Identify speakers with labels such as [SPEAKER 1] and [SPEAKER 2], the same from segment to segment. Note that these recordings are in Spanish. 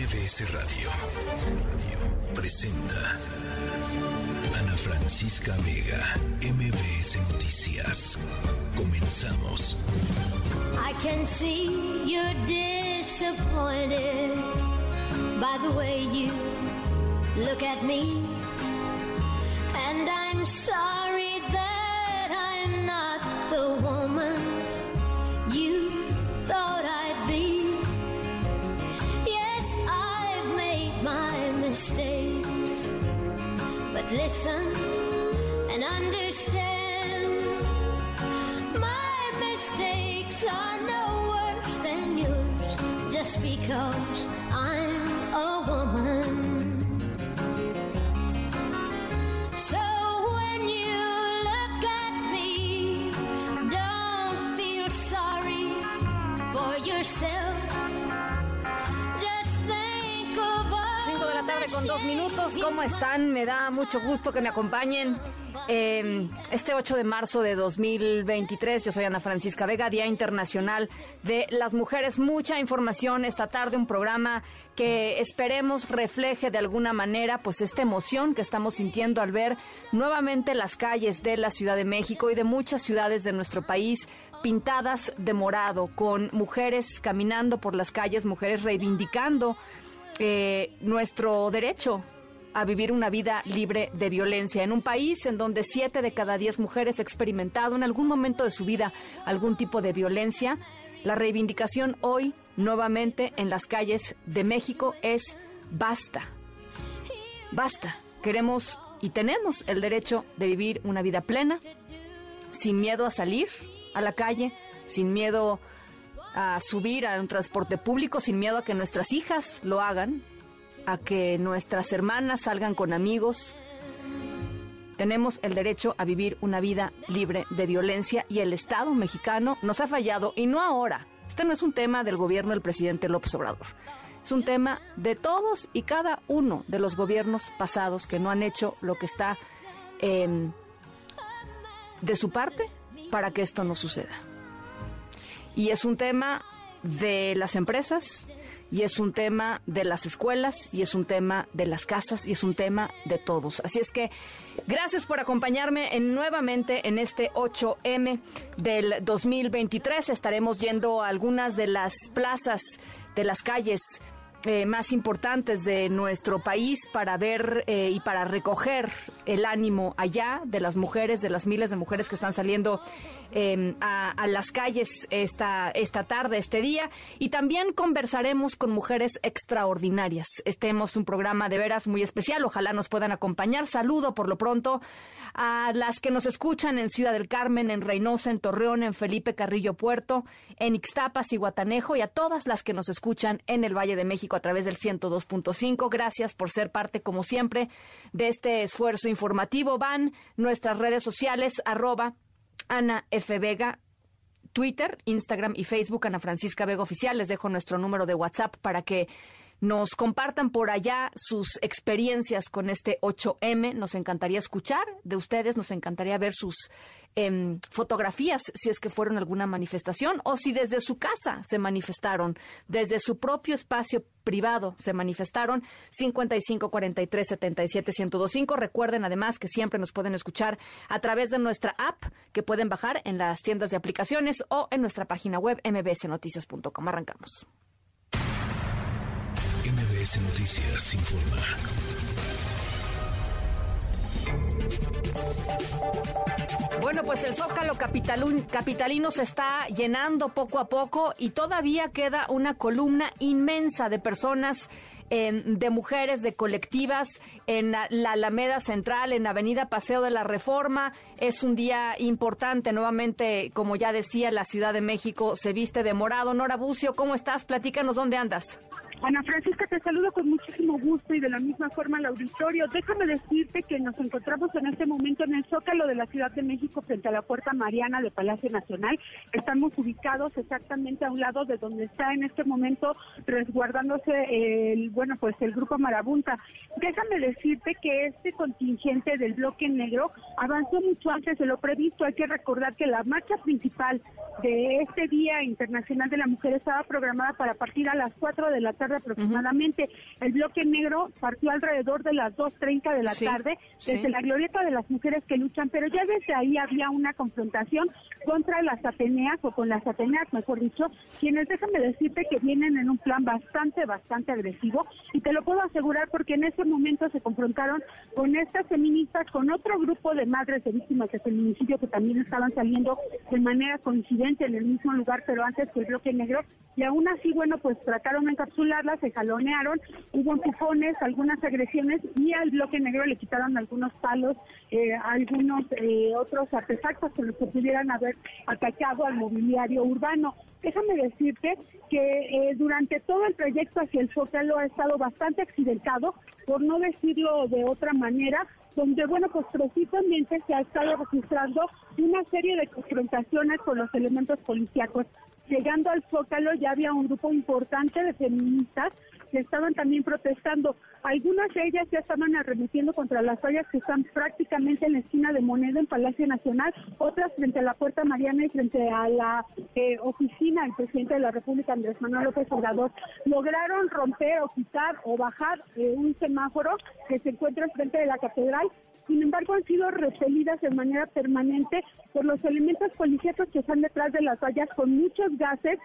[SPEAKER 1] MBS Radio presenta Ana Francisca Vega, MBS Noticias. Comenzamos.
[SPEAKER 2] I can see you're disappointed by the way you look at me. And I'm sorry
[SPEAKER 3] goes. Dos minutos. ¿Cómo están? Me da mucho gusto que me acompañen. eh, este 8 de marzo de 2023, yo soy Ana Francisca Vega, Día Internacional de las Mujeres. Mucha información esta tarde, un programa que esperemos refleje de alguna manera pues esta emoción que estamos sintiendo al ver nuevamente las calles de la Ciudad de México y de muchas ciudades de nuestro país pintadas de morado, con mujeres caminando por las calles, mujeres reivindicando eh, nuestro derecho a vivir una vida libre de violencia en un país en donde siete de cada diez mujeres ha experimentado en algún momento de su vida algún tipo de violencia. La reivindicación hoy, nuevamente en las calles de México, es basta. Basta. Queremos y tenemos el derecho de vivir una vida plena, sin miedo a salir a la calle, sin miedo a subir a un transporte público, sin miedo a que nuestras hijas lo hagan, a que nuestras hermanas salgan con amigos. Tenemos el derecho a vivir una vida libre de violencia y el Estado mexicano nos ha fallado y no ahora. Este no es un tema del gobierno del presidente López Obrador. Es un tema de todos y cada uno de los gobiernos pasados que no han hecho lo que está em, de su parte para que esto no suceda. Y es un tema de las empresas, y es un tema de las escuelas, y es un tema de las casas, y es un tema de todos. Así es que gracias por acompañarme en, nuevamente en este 8M del 2023. Estaremos yendo a algunas de las plazas, de las calles eh, más importantes de nuestro país para ver eh, y para recoger el ánimo allá de las mujeres, de las miles de mujeres que están saliendo a, a las calles esta, esta tarde, este día. Y también conversaremos con mujeres extraordinarias. Estemos un programa de veras muy especial. Ojalá nos puedan acompañar. Saludo por lo pronto a las que nos escuchan en Ciudad del Carmen, en Reynosa, en Torreón, en Felipe Carrillo Puerto, en Ixtapas y Guatanejo y a todas las que nos escuchan en el Valle de México a través del 102.5. Gracias por ser parte, como siempre, de este esfuerzo informativo. Van nuestras redes sociales, arroba Ana F. Vega, Twitter, Instagram y Facebook, Ana Francisca Vega Oficial. Les dejo nuestro número de WhatsApp para que nos compartan por allá sus experiencias con este 8M. Nos encantaría escuchar de ustedes, nos encantaría ver sus em, fotografías si es que fueron alguna manifestación o si desde su casa se manifestaron, desde su propio espacio privado se manifestaron 55 43 77 1025. Recuerden además que siempre nos pueden escuchar a través de nuestra app que pueden bajar en las tiendas de aplicaciones o en nuestra página web mbsnoticias.com. Arrancamos.
[SPEAKER 1] MBS Noticias informa.
[SPEAKER 3] Bueno, pues el Zócalo capitalino se está llenando poco a poco y todavía queda una columna inmensa de personas, eh, de mujeres, de colectivas en la Alameda Central, en Avenida Paseo de la Reforma. Es un día importante. Nuevamente, como ya decía, la Ciudad de México se viste de morado. Nora Bucio, ¿cómo estás? Platícanos dónde andas.
[SPEAKER 4] Ana Francisca, te saludo con muchísimo gusto y de la misma forma al auditorio. Déjame decirte que nos encontramos en este momento en el Zócalo de la Ciudad de México frente a la Puerta Mariana de Palacio Nacional. Estamos ubicados exactamente a un lado de donde está en este momento resguardándose el, bueno, pues el grupo Marabunta. Déjame decirte que este contingente del bloque negro avanzó mucho antes de lo previsto. Hay que recordar que la marcha principal de este Día Internacional de la Mujer estaba programada para partir a las 4 de la tarde
[SPEAKER 5] tarde aproximadamente. El bloque negro partió alrededor de las 2.30 de la
[SPEAKER 3] Sí,
[SPEAKER 5] tarde
[SPEAKER 3] sí.
[SPEAKER 5] desde la glorieta de las mujeres que luchan, pero ya desde ahí había una confrontación contra las Ateneas, o con las Ateneas, mejor dicho, quienes déjame decirte que vienen en un plan bastante, bastante agresivo, y te lo puedo asegurar porque en ese momento se confrontaron con estas feministas, con otro grupo de madres de víctimas de feminicidio que también estaban saliendo de manera coincidente en el mismo lugar, pero antes que el bloque negro, y aún así, bueno, pues trataron de encapsularlas, se jalonearon, hubo empujones, algunas agresiones, y al bloque negro le quitaron algunos palos, eh, algunos eh, otros artefactos con los que pudieran haber atacado al mobiliario urbano. Déjame decirte que eh, durante todo el trayecto hacia el Zócalo ha estado bastante accidentado, por no decirlo de otra manera, donde, bueno, pues precisamente se ha estado registrando una serie de confrontaciones con los elementos policíacos. Llegando al Zócalo ya había un grupo importante de feministas que estaban también protestando. Algunas de ellas ya estaban arremetiendo contra las vallas que están prácticamente en la esquina de Moneda en Palacio Nacional, otras frente a la Puerta Mariana y frente a la eh, oficina del presidente de la República, Andrés Manuel López Obrador. Lograron romper o quitar o bajar eh, un semáforo que se encuentra frente de la catedral sin embargo han sido repelidas de manera permanente por los elementos policíacos que están detrás de las vallas con muchos gases,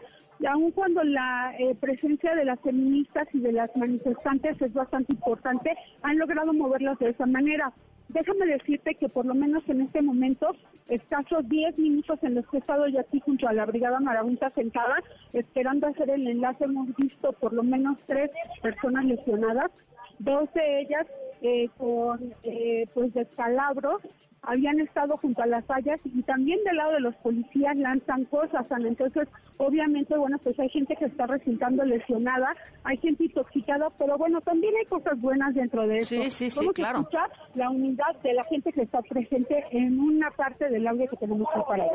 [SPEAKER 5] aun cuando la eh, presencia de las feministas y de las manifestantes es bastante importante, han logrado moverlas de esa manera. Déjame decirte que por lo menos en este momento, escasos 10 minutos en los que he estado yo aquí junto a la Brigada Marabunta sentada, esperando hacer el enlace, hemos visto por lo menos tres personas lesionadas, dos de ellas eh, con eh, pues descalabros habían estado junto a las vallas y también del lado de los policías lanzan cosas, entonces obviamente bueno pues hay gente que está resultando lesionada, hay gente intoxicada, pero bueno también hay cosas buenas dentro de eso.
[SPEAKER 3] Sí, sí, sí, claro.
[SPEAKER 5] escuchar la unidad de la gente que está presente en una parte del audio que tenemos preparado.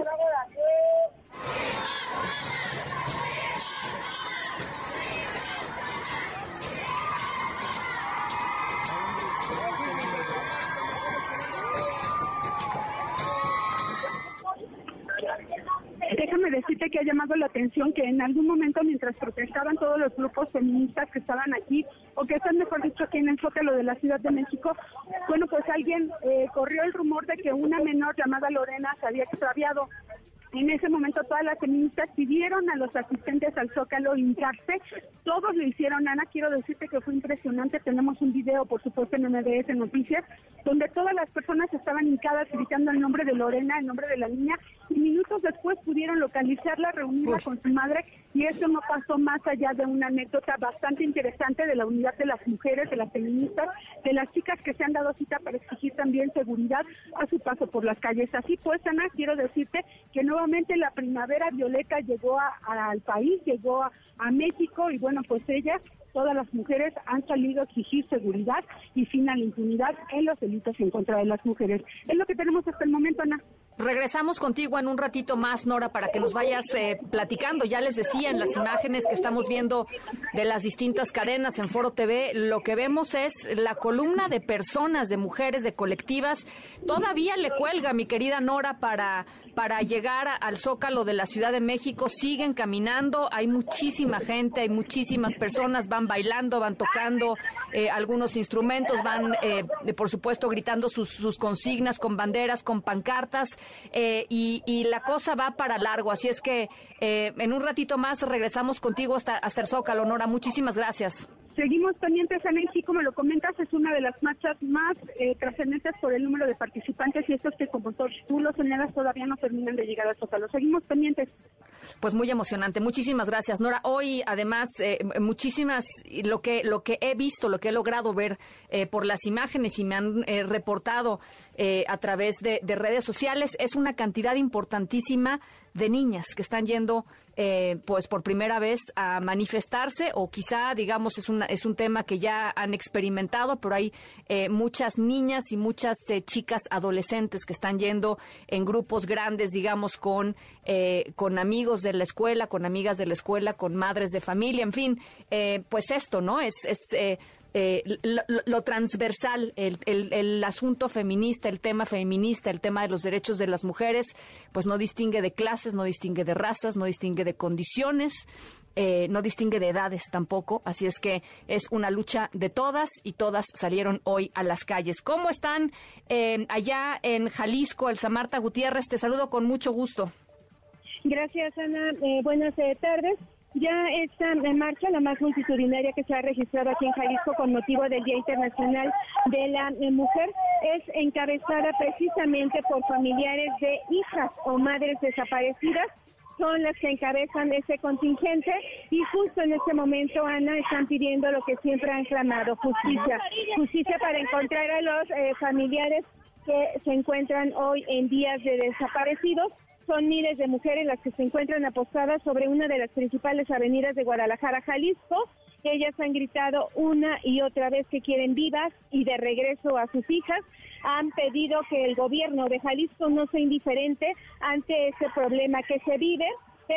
[SPEAKER 5] Déjame decirte que ha llamado la atención que en algún momento mientras protestaban todos los grupos feministas que estaban aquí, o que están mejor dicho aquí en el Zócalo de la Ciudad de México, bueno, pues alguien eh, corrió el rumor de que una menor llamada Lorena se había extraviado. En ese momento todas las feministas pidieron a los asistentes al Zócalo hincarse. Todos lo hicieron, Ana. Quiero decirte que fue impresionante. Tenemos un video, por supuesto, en MBS Noticias, donde todas las personas estaban hincadas gritando el nombre de Lorena, el nombre de la niña, y minutos después pudieron localizarla, reunirla
[SPEAKER 3] Uy.
[SPEAKER 5] con su madre, y eso no pasó más allá de una anécdota bastante interesante de la unidad de las mujeres, de las feministas, de las chicas que se han dado cita para exigir también seguridad a su paso por las calles. Así pues, Ana, quiero decirte que nuevamente la primavera violeta llegó a- al país, llegó a, a México y bueno, pues ellas, todas las mujeres han salido a exigir seguridad y fin a la impunidad en los delitos en contra de las mujeres. Es lo que tenemos hasta el momento, Ana.
[SPEAKER 3] Regresamos contigo en un ratito más, Nora, para que nos vayas eh, platicando. Ya les decía en las imágenes que estamos viendo de las distintas cadenas en Foro TV, lo que vemos es la columna de personas, de mujeres, de colectivas. Todavía le cuelga, mi querida Nora, para, para llegar al Zócalo de la Ciudad de México. Siguen caminando, hay muchísima gente, hay muchísimas personas, van bailando, van tocando eh, algunos instrumentos, van, eh, por supuesto, gritando sus, consignas con banderas, con pancartas, eh, y, y la cosa va para largo. Así es que eh, en un ratito más regresamos contigo hasta, hasta el Zócalo, Nora. Muchísimas gracias.
[SPEAKER 5] Seguimos pendientes, y sí, como lo comentas, es una de las marchas más eh, trascendentes por el número de participantes y estos que, como tú lo señalas, todavía no terminan de llegar al Zócalo. Seguimos pendientes.
[SPEAKER 3] Pues muy emocionante. Muchísimas gracias, Nora. Hoy, además, eh, muchísimas lo que lo que he visto, lo que he logrado ver eh, por las imágenes y me han eh, reportado eh, a través de, de redes sociales es una cantidad importantísima de niñas que están yendo, eh, pues por primera vez a manifestarse o quizá, digamos, es una es un tema que ya han experimentado, pero hay eh, muchas niñas y muchas eh, chicas adolescentes que están yendo en grupos grandes, digamos, con eh, con amigos de la escuela, con amigas de la escuela, con madres de familia, en fin, eh, pues esto, ¿no? Es, es eh, lo, lo- transversal, el, el- asunto feminista, el tema feminista, el tema de los derechos de las mujeres, pues no distingue de clases, no distingue de razas, no distingue de condiciones. eh, no distingue de edades tampoco, así es que es una lucha de todas y todas salieron hoy a las calles. ¿Cómo están eh, allá en Jalisco, Elsa Marta Gutiérrez? Te saludo con mucho gusto.
[SPEAKER 4] Gracias, Ana. Eh, buenas tardes. Ya esta en marcha, la más multitudinaria que se ha registrado aquí en Jalisco con motivo del Día Internacional de la eh, Mujer, es encabezada precisamente por familiares de hijas o madres desaparecidas son las que encabezan ese contingente y justo en este momento, Ana, están pidiendo lo que siempre han clamado, justicia. Justicia para encontrar a los eh, familiares que se encuentran hoy en días de desaparecidos. Son miles de mujeres las que se encuentran apostadas sobre una de las principales avenidas de Guadalajara, Jalisco. Ellas han gritado una y otra vez que quieren vivas y de regreso a sus hijas. Han pedido que el gobierno de Jalisco no sea indiferente ante ese problema que se vive.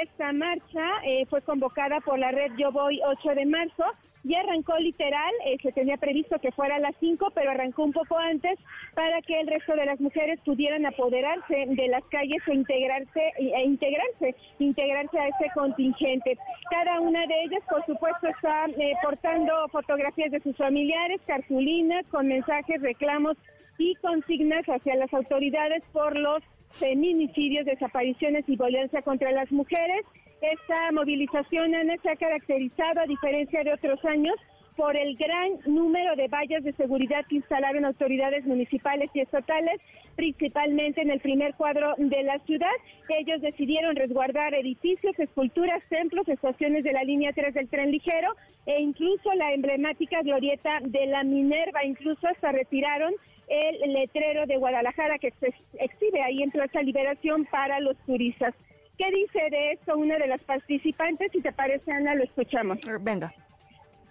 [SPEAKER 4] Esta marcha eh, fue convocada por la red Yo Voy 8 de marzo y arrancó literal, eh, se tenía previsto que fuera a las 5, pero arrancó un poco antes para que el resto de las mujeres pudieran apoderarse de las calles e integrarse, e integrarse, integrarse a ese contingente. Cada una de ellas, por supuesto, está eh, portando fotografías de sus familiares, cartulinas con mensajes, reclamos y consignas hacia las autoridades por los feminicidios, desapariciones y violencia contra las mujeres. Esta movilización, Ana, se ha caracterizado, a diferencia de otros años, por el gran número de vallas de seguridad que instalaron autoridades municipales y estatales, principalmente en el primer cuadro de la ciudad. Ellos decidieron resguardar edificios, esculturas, templos, estaciones de la línea 3 del tren ligero e incluso la emblemática glorieta de la Minerva, incluso hasta retiraron el letrero de Guadalajara que se exhibe ahí en Plaza Liberación para los turistas. ¿Qué dice de esto una de las participantes? Si te parece, Ana, lo escuchamos.
[SPEAKER 3] Venga.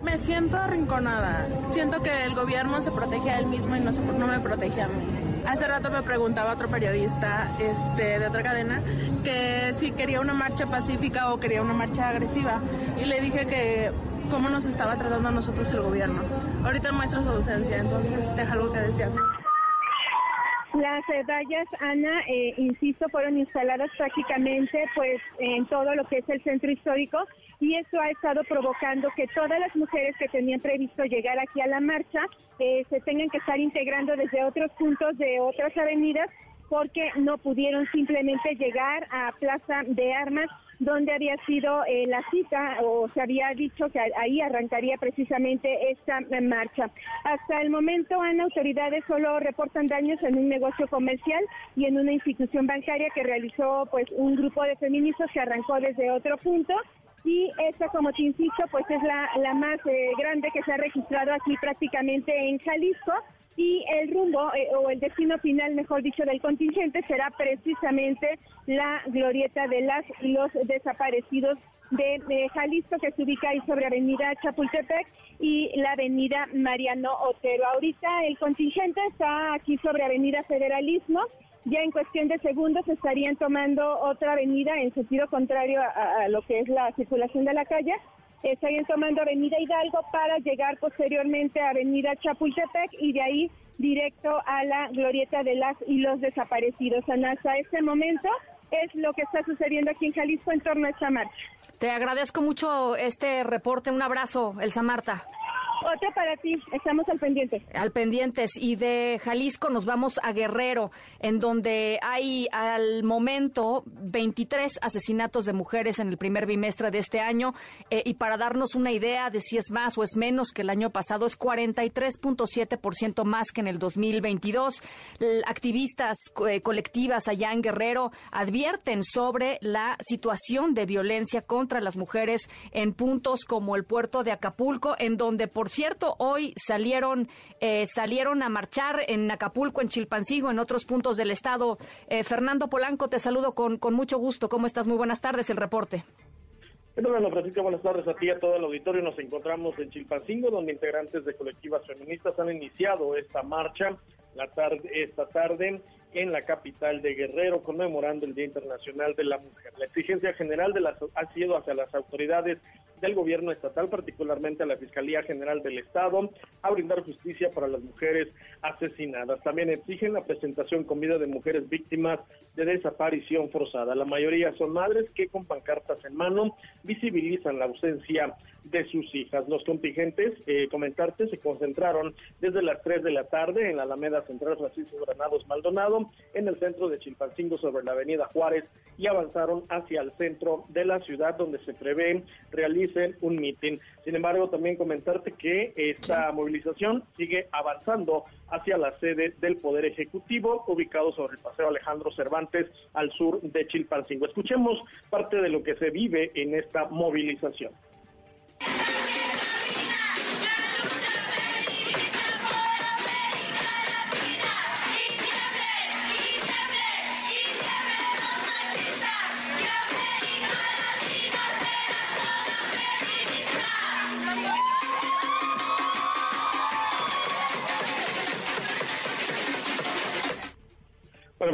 [SPEAKER 6] Me siento arrinconada. Siento que el gobierno se protege a él mismo y no, se, no me protege a mí. Hace rato me preguntaba otro periodista este, de otra cadena que si quería una marcha pacífica o quería una marcha agresiva. Y le dije que cómo nos estaba tratando a nosotros el gobierno. Ahorita muestra su ausencia, entonces déjalo que decía.
[SPEAKER 4] Las vallas, Ana, eh, insisto, fueron instaladas prácticamente pues en todo lo que es el centro histórico y eso ha estado provocando que todas las mujeres que tenían previsto llegar aquí a la marcha eh, se tengan que estar integrando desde otros puntos de otras avenidas porque no pudieron simplemente llegar a Plaza de Armas donde había sido eh, la cita o se había dicho que ahí arrancaría precisamente esta marcha. Hasta el momento, Ana, autoridades solo reportan daños en un negocio comercial y en una institución bancaria que realizó pues un grupo de feministas que arrancó desde otro punto y esta, como te insisto, pues es la, la más eh, grande que se ha registrado aquí prácticamente en Jalisco y el rumbo eh, o el destino final, mejor dicho, del contingente será precisamente la glorieta de las los desaparecidos de, Jalisco que se ubica ahí sobre Avenida Chapultepec y la Avenida Mariano Otero. Ahorita el contingente está aquí sobre Avenida Federalismo. Ya en cuestión de segundos estarían tomando otra avenida en sentido contrario a lo que es la circulación de la calle estarían tomando Avenida Hidalgo para llegar posteriormente a Avenida Chapultepec y de ahí directo a la glorieta de las y los desaparecidos. Hasta este momento es lo que está sucediendo aquí en Jalisco en torno a esta marcha.
[SPEAKER 3] Te agradezco mucho este reporte. Un abrazo, Elsa Marta.
[SPEAKER 4] Otra para ti, estamos al pendiente.
[SPEAKER 3] Al pendientes. Y de Jalisco nos vamos a Guerrero, en donde hay al momento 23 asesinatos de mujeres en el primer bimestre de este año. Eh, y para darnos una idea de si es más o es menos que el año pasado, es 43.7% más que en el 2022. Activistas eh, colectivas allá en Guerrero advierten sobre la situación de violencia contra las mujeres en puntos como el puerto de Acapulco, en donde por cierto, hoy salieron, eh, salieron a marchar en Acapulco, en Chilpancingo, en otros puntos del estado. Eh, Fernando Polanco, te saludo con, con mucho gusto. ¿Cómo estás? Muy buenas tardes, el reporte.
[SPEAKER 7] Bueno, Francisca, buenas tardes a ti y a todo el auditorio. Nos encontramos en Chilpancingo, donde integrantes de colectivas feministas han iniciado esta marcha la tarde, esta tarde en la capital de Guerrero, conmemorando el Día Internacional de la Mujer. La exigencia general de las, ha sido hacia las autoridades del gobierno estatal, particularmente a la Fiscalía General del Estado, a brindar justicia para las mujeres asesinadas. También exigen la presentación con vida de mujeres víctimas de desaparición forzada. La mayoría son madres que con pancartas en mano visibilizan la ausencia de sus hijas. Los contingentes, eh, comentarte, se concentraron desde las 3 de la tarde en la Alameda Central Francisco Granados Maldonado, en el centro de Chilpancingo sobre la Avenida Juárez y avanzaron hacia el centro de la ciudad donde se prevé realicen un mitin. Sin embargo, también comentarte que esta movilización sigue avanzando hacia la sede del Poder Ejecutivo, ubicado sobre el Paseo Alejandro Cervantes al sur de Chilpancingo. Escuchemos parte de lo que se vive en esta movilización.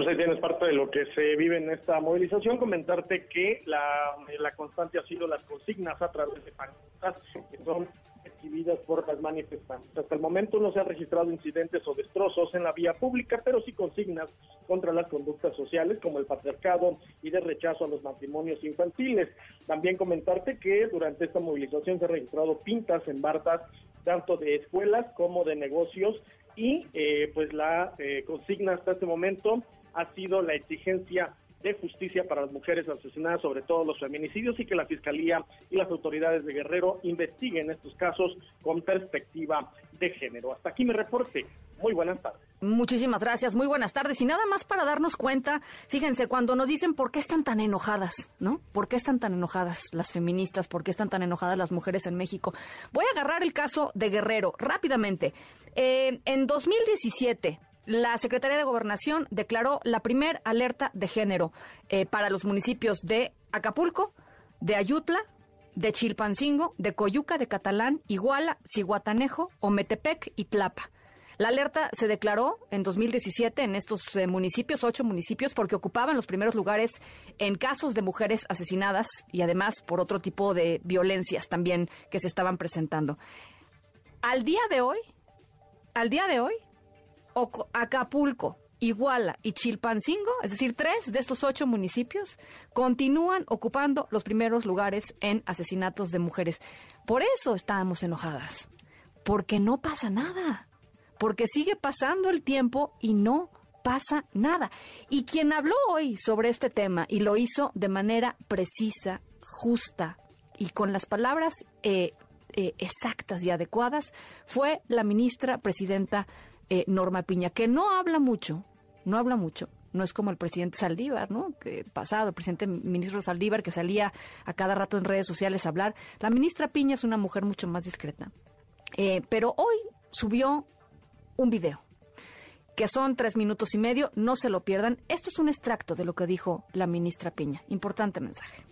[SPEAKER 7] Ahí tienes parte de lo que se vive en esta movilización. Comentarte que la, la constante ha sido las consignas a través de pancartas que son recibidas por las manifestantes. Hasta el momento no se han registrado incidentes o destrozos en la vía pública, pero sí consignas contra las conductas sociales como el patriarcado y de rechazo a los matrimonios infantiles. También comentarte que durante esta movilización se han registrado pintas en bardas tanto de escuelas como de negocios y eh, pues la eh, consigna hasta este momento ha sido la exigencia de justicia para las mujeres asesinadas, sobre todo los feminicidios, y que la Fiscalía y las autoridades de Guerrero investiguen estos casos con perspectiva de género. Hasta aquí mi reporte. Muy buenas tardes.
[SPEAKER 3] Muchísimas gracias, muy buenas tardes. Y nada más para darnos cuenta, fíjense, cuando nos dicen por qué están tan enojadas, ¿no? ¿Por qué están tan enojadas las feministas? ¿Por qué están tan enojadas las mujeres en México? Voy a agarrar el caso de Guerrero rápidamente. Eh, en 2017, la Secretaría de Gobernación declaró la primer alerta de género eh, para los municipios de Acapulco, de Ayutla, de Chilpancingo, de Coyuca, de Catalán, Iguala, Ciguatanejo, Ometepec y Tlapa. La alerta se declaró en 2017 en estos eh, municipios, ocho municipios, porque ocupaban los primeros lugares en casos de mujeres asesinadas y además por otro tipo de violencias también que se estaban presentando. Al día de hoy, al día de hoy, Acapulco, Iguala y Chilpancingo, es decir, tres de estos ocho municipios, continúan ocupando los primeros lugares en asesinatos de mujeres. Por eso estábamos enojadas, porque no pasa nada porque sigue pasando el tiempo y no pasa nada. Y quien habló hoy sobre este tema y lo hizo de manera precisa, justa y con las palabras eh, eh, exactas y adecuadas fue la ministra presidenta eh, Norma Piña, que no habla mucho, no habla mucho. No es como el presidente Saldívar, ¿no? Que pasado, el presidente ministro Saldívar, que salía a cada rato en redes sociales a hablar. La ministra Piña es una mujer mucho más discreta. pero hoy subió un video, que son tres minutos y medio, no se lo pierdan. Esto es un extracto de lo que dijo la ministra Piña. Importante mensaje.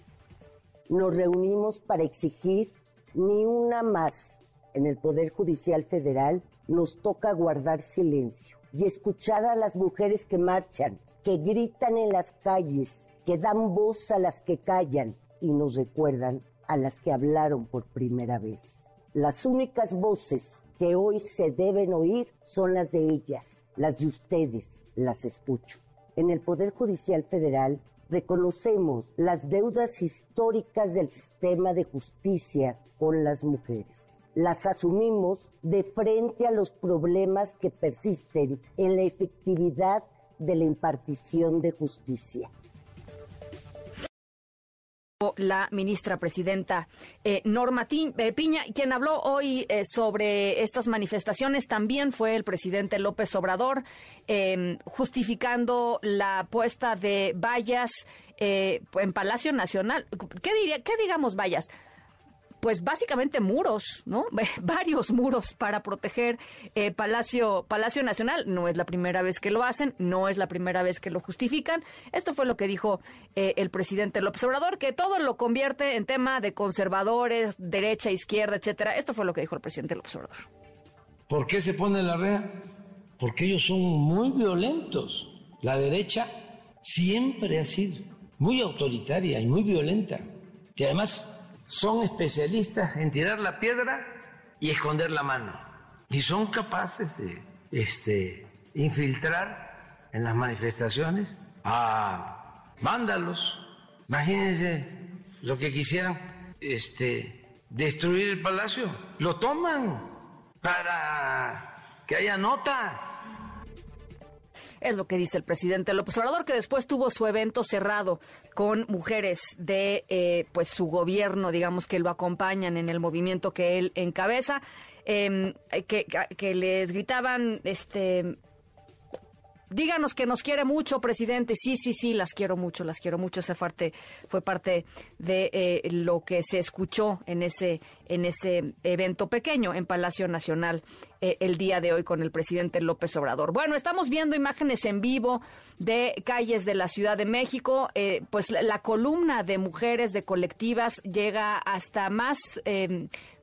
[SPEAKER 8] Nos reunimos para exigir ni una más. En el Poder Judicial Federal nos toca guardar silencio y escuchar a las mujeres que marchan, que gritan en las calles, que dan voz a las que callan y nos recuerdan a las que hablaron por primera vez. Las únicas voces que hoy se deben oír son las de ellas, las de ustedes, las escucho. En el Poder Judicial Federal reconocemos las deudas históricas del sistema de justicia con las mujeres. Las asumimos de frente a los problemas que persisten en la efectividad de la impartición de justicia
[SPEAKER 3] la ministra presidenta eh, Norma eh, Piña. Quien habló hoy eh, sobre estas manifestaciones también fue el presidente López Obrador, em, justificando la puesta de vallas en Palacio Nacional. ¿Qué diría? ¿Qué digamos vallas? Pues básicamente muros, ¿no? Varios muros para proteger eh, Palacio, Palacio Nacional. No es la primera vez que lo hacen, no es la primera vez que lo justifican. Esto fue lo que dijo eh, el presidente López Obrador, que todo lo convierte en tema de conservadores, derecha, izquierda, etcétera. Esto fue lo que dijo el presidente López Obrador.
[SPEAKER 9] ¿Por qué se pone la rea? Porque ellos son muy violentos. La derecha siempre ha sido muy autoritaria y muy violenta. Y además son especialistas en tirar la piedra y esconder la mano. Y son capaces de este, infiltrar en las manifestaciones a vándalos. Imagínense lo que quisieran este, destruir el palacio. Lo toman para que haya nota.
[SPEAKER 3] Es lo que dice el presidente López Obrador, que después tuvo su evento cerrado con mujeres de eh, pues su gobierno, digamos, que lo acompañan en el movimiento que él encabeza, em, que, que les gritaban este díganos que nos quiere mucho, presidente. Sí, sí, sí, las quiero mucho, las quiero mucho. Esa parte fue parte de eh, lo que se escuchó en ese, en ese evento pequeño en Palacio Nacional eh, el día de hoy con el presidente López Obrador. Bueno, estamos viendo imágenes en vivo de calles de la Ciudad de México. Eh, pues la, columna de mujeres, de colectivas, llega hasta más,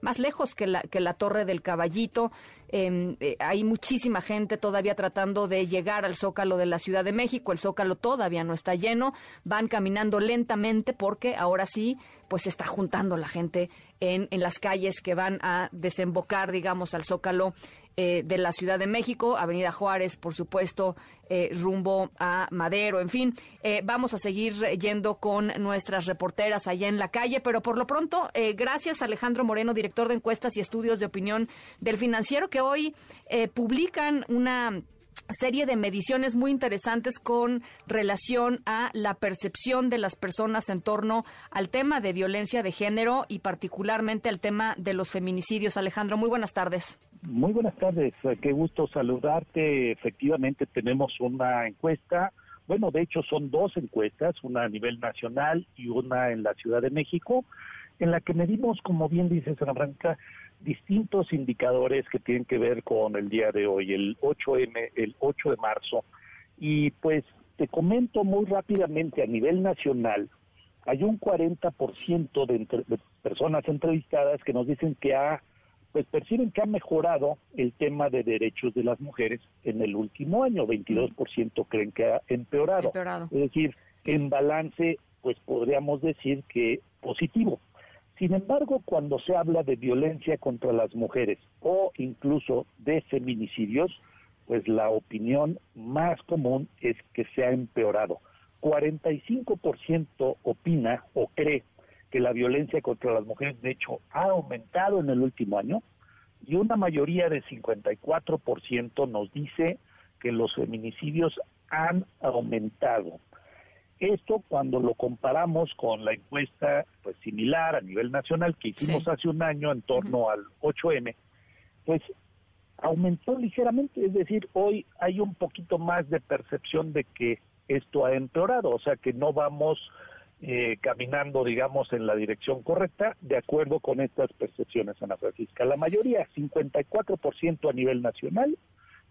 [SPEAKER 3] más lejos que la, que la Torre del Caballito. Em, eh, hay muchísima gente todavía tratando de llegar al Zócalo de la Ciudad de México. El Zócalo todavía no está lleno. Van caminando lentamente porque ahora sí, pues se está juntando la gente en, en las calles que van a desembocar, digamos, al Zócalo eh, de la Ciudad de México, Avenida Juárez, por supuesto, eh, rumbo a Madero, en fin. Eh, vamos a seguir yendo con nuestras reporteras allá en la calle, pero por lo pronto, gracias Alejandro Moreno, director de encuestas y estudios de opinión del financiero, que hoy publican una serie de mediciones muy interesantes con relación a la percepción de las personas en torno al tema de violencia de género y particularmente al tema de los feminicidios. Alejandro, muy buenas tardes.
[SPEAKER 10] Muy buenas tardes, eh, qué gusto saludarte. Efectivamente tenemos una encuesta, bueno, de hecho son dos encuestas, una a nivel nacional y una en la Ciudad de México, en la que medimos, como bien dice Ana Franca, distintos indicadores que tienen que ver con el día de hoy, el 8M, el 8 de marzo. Y pues te comento muy rápidamente a nivel nacional, hay un 40% de, de personas entrevistadas que nos dicen que ha pues perciben que ha mejorado el tema de derechos de las mujeres en el último año, 22% creen que ha empeorado. Es decir, en balance, pues podríamos decir que positivo. Sin embargo, cuando se habla de violencia contra las mujeres o incluso de feminicidios, pues la opinión más común es que se ha empeorado. 45% opina o cree que la violencia contra las mujeres, de hecho, ha aumentado en el último año y una mayoría de 54% nos dice que los feminicidios han aumentado. Esto cuando lo comparamos con la encuesta pues similar a nivel nacional que hicimos hace un año en torno al 8M, pues aumentó ligeramente, es decir, hoy hay un poquito más de percepción de que esto ha empeorado, o sea que no vamos eh, caminando, digamos, en la dirección correcta, de acuerdo con estas percepciones, Ana Francisca. La mayoría, 54% a nivel nacional,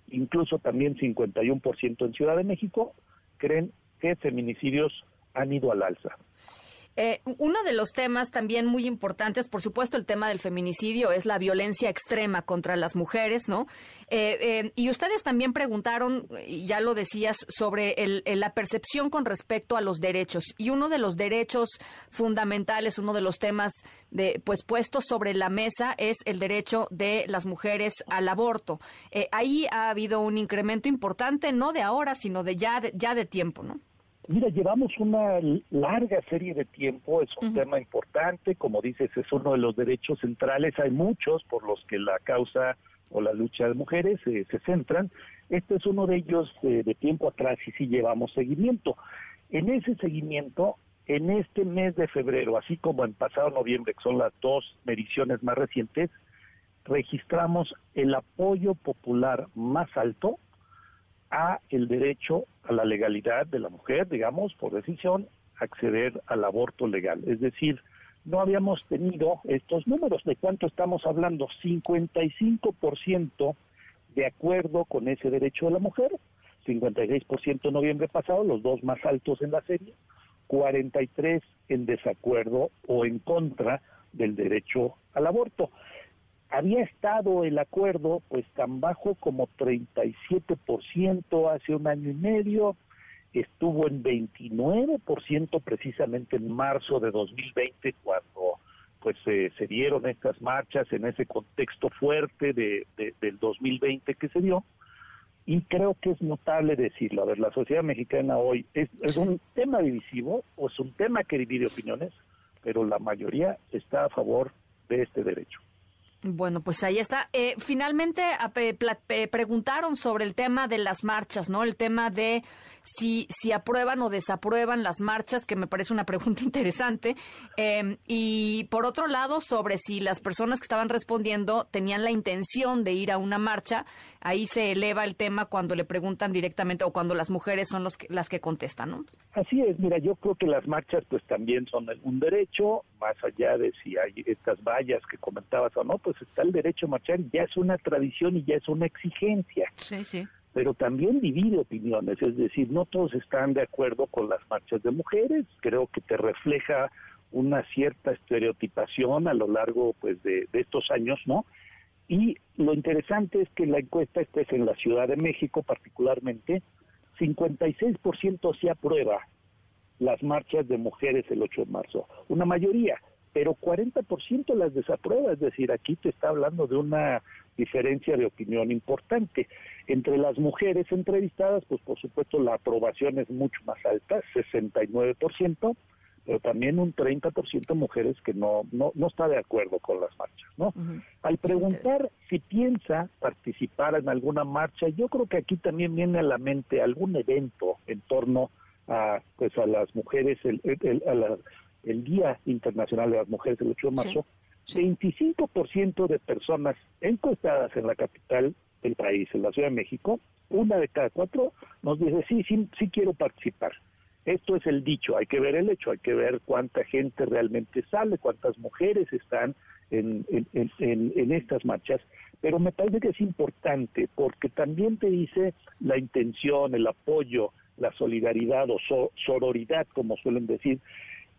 [SPEAKER 10] incluso también 51% en Ciudad de México, creen que feminicidios han ido al alza.
[SPEAKER 3] Eh, uno de los temas también muy importantes, por supuesto, el tema del feminicidio es la violencia extrema contra las mujeres, ¿no? Eh, eh, y ustedes también preguntaron, ya lo decías, sobre la percepción con respecto a los derechos. Y uno de los derechos fundamentales, uno de los temas de, pues puestos sobre la mesa es el derecho de las mujeres al aborto. ahí ha habido un incremento importante, no de ahora, sino de ya ya de tiempo, ¿no?
[SPEAKER 10] Mira, llevamos una larga serie de tiempo, es un tema importante, como dices, es uno de los derechos centrales, hay muchos por los que la causa o la lucha de mujeres eh, se centran, este es uno de ellos eh, de tiempo atrás y sí llevamos seguimiento. En ese seguimiento, en este mes de febrero, así como en pasado noviembre, que son las dos mediciones más recientes, registramos el apoyo popular más alto a el derecho a la legalidad de la mujer, digamos, por decisión, acceder al aborto legal. Es decir, no habíamos tenido estos números. ¿De cuánto estamos hablando? 55% de acuerdo con ese derecho de la mujer, 56% noviembre pasado, los dos más altos en la serie, 43 en desacuerdo o en contra del derecho al aborto había estado el acuerdo pues tan bajo como 37% hace un año y medio, estuvo en 29% precisamente en marzo de 2020 cuando pues se dieron estas marchas en ese contexto fuerte de, de- del 2020 que se dio. Y creo que es notable decirlo. A ver, la sociedad mexicana hoy es un tema divisivo o es un tema que divide opiniones, pero la mayoría está a favor de este derecho.
[SPEAKER 3] Bueno, pues ahí está. Eh, finalmente a- pe- preguntaron sobre el tema de las marchas, ¿no? El tema de si, si aprueban o desaprueban las marchas, que me parece una pregunta interesante. Eh, y por otro lado, sobre si las personas que estaban respondiendo tenían la intención de ir a una marcha. Ahí se eleva el tema cuando le preguntan directamente o cuando las mujeres son los que- las que contestan, ¿no?
[SPEAKER 10] Así es, mira, yo creo que las marchas pues también son un derecho, más allá de si hay estas vallas que comentabas o no, pues está el derecho a marchar y ya es una tradición y ya es una exigencia,
[SPEAKER 3] Sí, sí.
[SPEAKER 10] Pero también divide opiniones, es decir, no todos están de acuerdo con las marchas de mujeres, creo que te refleja una cierta estereotipación a lo largo pues de, estos años, ¿no? Y lo interesante es que la encuesta, esta es en la Ciudad de México particularmente, 56% se aprueba las marchas de mujeres el 8 de marzo, una mayoría, pero 40% las desaprueba, es decir, aquí te está hablando de una diferencia de opinión importante. Entre las mujeres entrevistadas, pues por supuesto la aprobación es mucho más alta, 69%, pero también un 30% mujeres que no, no, no está de acuerdo con las marchas, ¿no? Al preguntar si piensa participar en alguna marcha, yo creo que aquí también viene a la mente algún evento en torno a pues a las mujeres el, el- a la- el Día Internacional de las Mujeres el 8 de marzo, 25% de personas encuestadas en la capital del país, en la Ciudad de México, una de cada cuatro nos dice sí, sí, sí quiero participar. Esto es el dicho, hay que ver el hecho, hay que ver cuánta gente realmente sale, cuántas mujeres están en, en- en- en- estas marchas, pero me parece que es importante porque también te dice la intención, el apoyo, la solidaridad o so- sororidad, como suelen decir,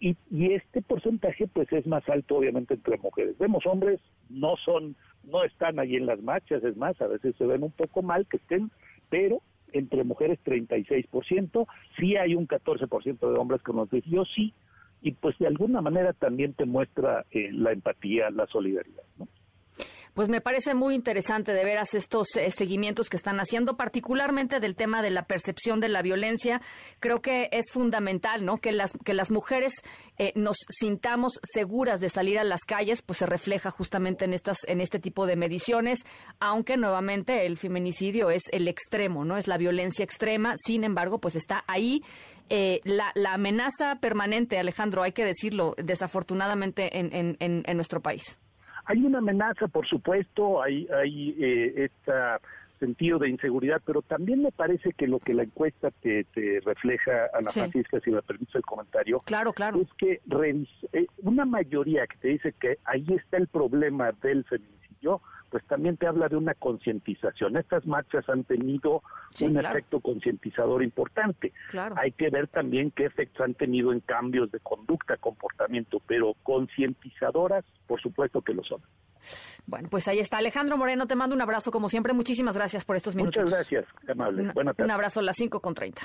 [SPEAKER 10] y, y este porcentaje pues es más alto obviamente entre mujeres. Vemos hombres, no son, no están ahí en las marchas, es más, a veces se ven un poco mal que estén, pero entre mujeres 36%, sí hay un 14% de hombres que nos dicen yo sí, y pues de alguna manera también te muestra eh, la empatía, la solidaridad. ¿no?
[SPEAKER 3] Pues me parece muy interesante de veras estos eh, seguimientos que están haciendo, particularmente del tema de la percepción de la violencia. Creo que es fundamental, ¿no? Que las que las mujeres eh, nos sintamos seguras de salir a las calles, pues se refleja justamente en estas en este tipo de mediciones, aunque nuevamente el feminicidio es el extremo, ¿no? Es la violencia extrema. Sin embargo, pues está ahí eh, la, la amenaza permanente, Alejandro, hay que decirlo, desafortunadamente en, en, en, en nuestro país.
[SPEAKER 10] Hay una amenaza, por supuesto, hay, hay eh, este sentido de inseguridad, pero también me parece que lo que la encuesta te, te refleja, Ana
[SPEAKER 3] Sí.
[SPEAKER 10] Francisca, si me permites el comentario,
[SPEAKER 3] Claro, claro.
[SPEAKER 10] es que revis- eh, una mayoría que te dice que ahí está el problema del feminicidio, pues también te habla de una concientización. Estas marchas han tenido
[SPEAKER 3] Sí,
[SPEAKER 10] un
[SPEAKER 3] claro.
[SPEAKER 10] efecto concientizador importante.
[SPEAKER 3] Claro.
[SPEAKER 10] Hay que ver también qué efectos han tenido en cambios de conducta, comportamiento, pero concientizadoras, por supuesto que lo son.
[SPEAKER 3] Bueno, pues ahí está. Alejandro Moreno, te mando un abrazo como siempre. Muchísimas gracias por estos minutos.
[SPEAKER 10] Muchas gracias, amable.
[SPEAKER 3] Una-
[SPEAKER 10] Buenas
[SPEAKER 3] un
[SPEAKER 10] tardes.
[SPEAKER 3] abrazo a las 5 con 30.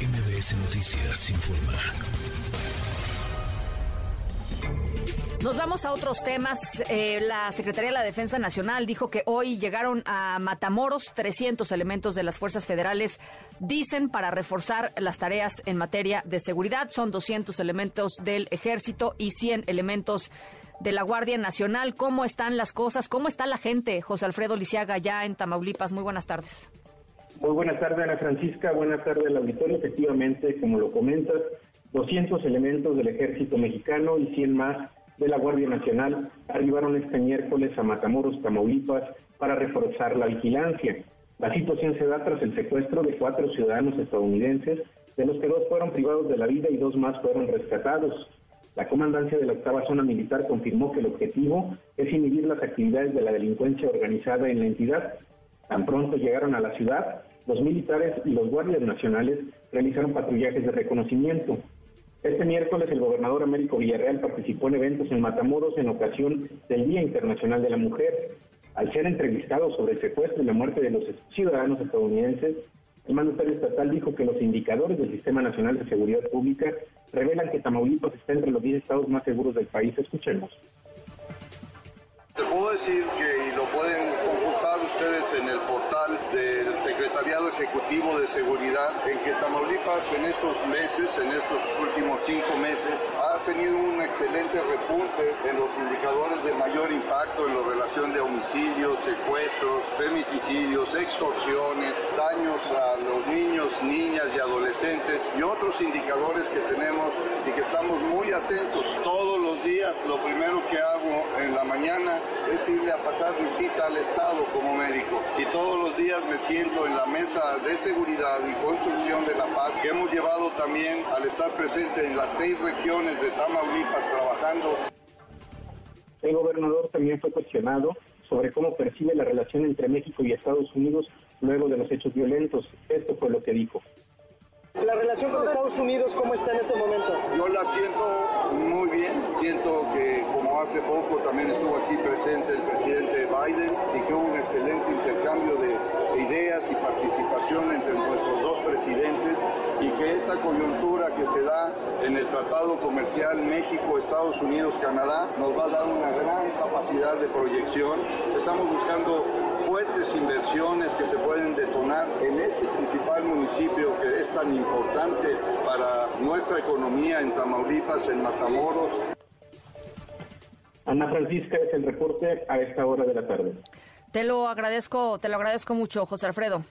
[SPEAKER 1] MBS Noticias informa.
[SPEAKER 3] Nos vamos a otros temas. Eh, la Secretaría de la Defensa Nacional dijo que hoy llegaron a Matamoros 300 elementos de las fuerzas federales, dicen, para reforzar las tareas en materia de seguridad. Son 200 elementos del ejército y 100 elementos de la Guardia Nacional. ¿Cómo están las cosas? ¿Cómo está la gente? José Alfredo Lisiaga, ya en Tamaulipas. Muy buenas tardes.
[SPEAKER 11] Muy buenas tardes, Ana Francisca. Buenas tardes al auditorio. Efectivamente, como lo comentas, 200 elementos del ejército mexicano y 100 más de la Guardia Nacional arribaron este miércoles a Matamoros, Tamaulipas, para reforzar la vigilancia. La situación se da tras el secuestro de cuatro ciudadanos estadounidenses, de los que dos fueron privados de la vida y dos más fueron rescatados. La comandancia de la octava zona militar confirmó que el objetivo es inhibir las actividades de la delincuencia organizada en la entidad. Tan pronto llegaron a la ciudad, los militares y los guardias nacionales realizaron patrullajes de reconocimiento. Este miércoles el gobernador Américo Villarreal participó en eventos en Matamoros en ocasión del Día Internacional de la Mujer. Al ser entrevistado sobre el secuestro y la muerte de los ciudadanos estadounidenses, el mandatario estatal dijo que los indicadores del Sistema Nacional de Seguridad Pública revelan que Tamaulipas está entre los 10 estados más seguros del país. Escuchemos.
[SPEAKER 12] Te puedo decir que, y lo pueden consultar ustedes en el portal del Secretariado Ejecutivo de Seguridad, en que Tamaulipas en estos meses, en estos últimos cinco meses, ha tenido un excelente repunte en los indicadores de mayor impacto en la relación de homicidios, secuestros, femicidios, extorsiones, daños a los niños, niñas y adolescentes y otros indicadores que tenemos y que estamos muy atentos. Todos los días lo primero que hago en la mañana es irle a pasar visita al Estado como médico. Y todos los días me siento en la mesa de seguridad y construcción de la paz que hemos llevado también al estar presente en las seis regiones de Tamaulipas trabajando.
[SPEAKER 11] El gobernador también fue cuestionado sobre cómo percibe la relación entre México y Estados Unidos luego de los hechos violentos. Esto fue lo que dijo.
[SPEAKER 13] La relación con Estados Unidos, ¿cómo está en este momento?
[SPEAKER 12] Yo la siento muy bien. Siento que como hace poco también estuvo aquí presente el presidente Biden y que hubo un excelente intercambio de ideas y participación entre nuestros dos presidentes y que esta coyuntura que se da en el Tratado Comercial México-Estados Unidos-Canadá nos va a dar una gran capacidad de proyección. Estamos buscando fuertes inversiones que se pueden detonar en este principal municipio que es tan importante para nuestra economía en Tamaulipas, en Matamoros.
[SPEAKER 11] Ana Francisca es el reporte a esta hora de la tarde.
[SPEAKER 3] Te lo agradezco, te lo agradezco mucho, José Alfredo.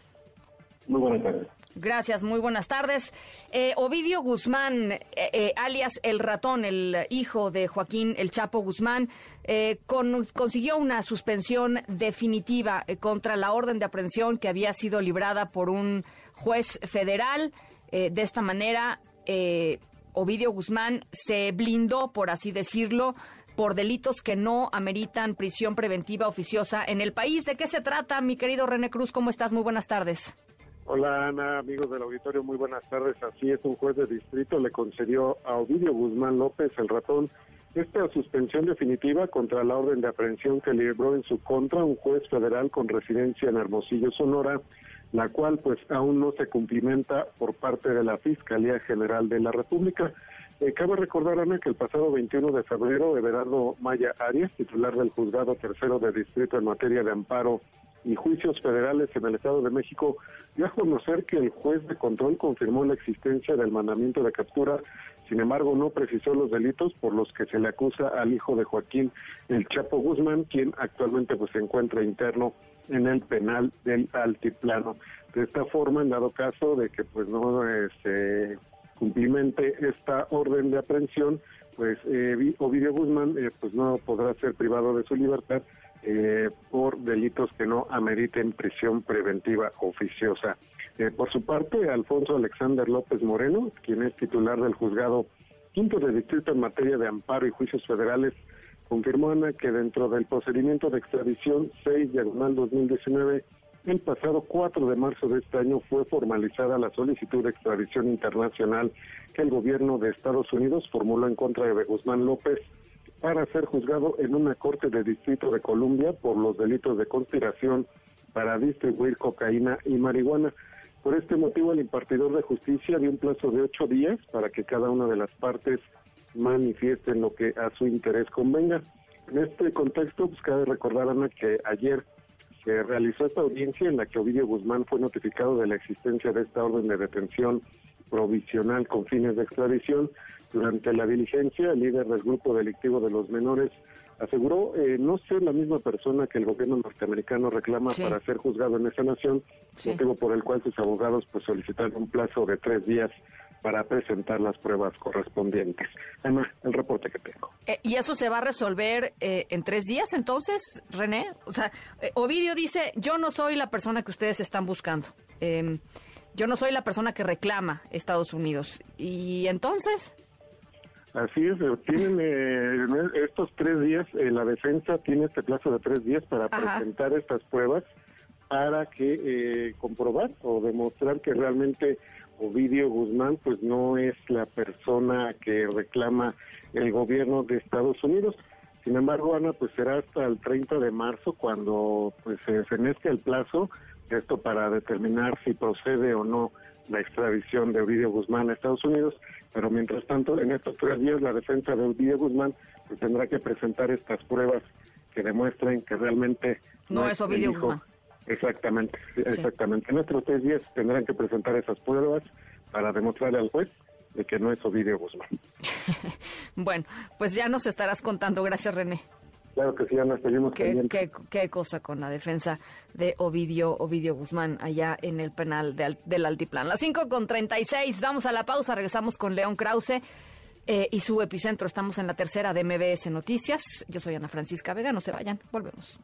[SPEAKER 11] Muy buenas tardes.
[SPEAKER 3] Gracias, muy buenas tardes. Eh, Ovidio Guzmán, eh, eh, alias El Ratón, el hijo de Joaquín El Chapo Guzmán, eh, con- consiguió una suspensión definitiva eh, contra la orden de aprehensión que había sido librada por un juez federal. De esta manera, Ovidio Guzmán se blindó, por así decirlo, por delitos que no ameritan prisión preventiva oficiosa en el país. ¿De qué se trata, mi querido René Cruz? ¿Cómo estás? Muy buenas tardes.
[SPEAKER 14] Hola Ana, amigos del auditorio, muy buenas tardes. Así es, un juez de distrito le concedió a Ovidio Guzmán López, el ratón, esta suspensión definitiva contra la orden de aprehensión que libró en su contra un juez federal con residencia en Hermosillo, Sonora, la cual pues aún no se cumplimenta por parte de la Fiscalía General de la República. Eh, cabe recordar, Ana, que el pasado 21 de febrero, Everardo Maya Arias, titular del Juzgado Tercero de Distrito en materia de amparo y juicios federales en el Estado de México, dio a conocer que el juez de control confirmó la existencia del mandamiento de captura, sin embargo no precisó los delitos por los que se le acusa al hijo de Joaquín El Chapo Guzmán, quien actualmente pues se encuentra interno en el penal del altiplano. De esta forma, en dado caso de que pues no se cumplimente esta orden de aprehensión, pues eh, Vi- Ovidio Guzmán eh, pues no podrá ser privado de su libertad eh, por delitos que no ameriten prisión preventiva oficiosa. Eh, por su parte, Alfonso Alexander López Moreno, quien es titular del juzgado quinto de distrito en materia de amparo y juicios federales, confirmó Ana que dentro del procedimiento de extradición 6 diagonal 2019 el pasado 4 de marzo de este año fue formalizada la solicitud de extradición internacional que el gobierno de Estados Unidos formuló en contra de Guzmán López para ser juzgado en una corte de distrito de Columbia por los delitos de conspiración para distribuir cocaína y marihuana. Por este motivo, el impartidor de justicia dio un plazo de ocho días para que cada una de las partes manifiesten lo que a su interés convenga. En este contexto, pues cabe recordar, Ana, que ayer se realizó esta audiencia en la que Ovidio Guzmán fue notificado de la existencia de esta orden de detención provisional con fines de extradición. Durante la diligencia, el líder del grupo delictivo de los menores aseguró eh, no ser la misma persona que el gobierno norteamericano reclama
[SPEAKER 15] Sí.
[SPEAKER 14] para ser juzgado en esa nación,
[SPEAKER 15] Sí.
[SPEAKER 14] motivo por el cual sus abogados pues solicitaron un plazo de tres días para presentar las pruebas correspondientes. Ana, el reporte que tengo.
[SPEAKER 3] Eh, ¿Y eso se va a resolver eh, en tres días entonces, René? O sea, eh, Ovidio dice, yo no soy la persona que ustedes están buscando. Eh, yo no soy la persona que reclama Estados Unidos. ¿Y entonces?
[SPEAKER 14] Así es, eh, tienen eh, estos tres días, eh, la defensa tiene este plazo de tres días para
[SPEAKER 3] Ajá.
[SPEAKER 14] presentar estas pruebas para que eh, comprobar o demostrar que realmente Ovidio Guzmán pues no es la persona que reclama el gobierno de Estados Unidos. Sin embargo, Ana, pues será hasta el 30 de marzo cuando pues se fenezca el plazo, esto para determinar si procede o no la extradición de Ovidio Guzmán a Estados Unidos. Pero mientras tanto, en estos tres días, la defensa de Ovidio Guzmán pues, tendrá que presentar estas pruebas que demuestren que realmente
[SPEAKER 3] no, es Ovidio. Guzmán.
[SPEAKER 14] Exactamente, sí, exactamente. En estos tres días tendrán que presentar esas pruebas para demostrarle al juez de que no es Ovidio Guzmán.
[SPEAKER 3] Bueno, pues ya nos estarás contando. Gracias, René.
[SPEAKER 14] Claro que sí, ya nos seguimos
[SPEAKER 3] Qué, qué- qué cosa con la defensa de Ovidio, Ovidio Guzmán allá en el penal de del Altiplán. Las 5 con 36, vamos a la pausa, regresamos con León Krause eh, y su epicentro. Estamos en la tercera de MBS Noticias. Yo soy Ana Francisca Vega, no se vayan, volvemos.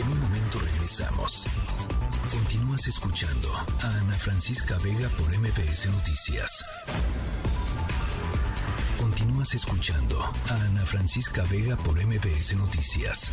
[SPEAKER 1] En un momento regresamos. Continúas escuchando a Ana Francisca Vega por MBS Noticias. Escuchando a Ana Francisca Vega por MBS Noticias.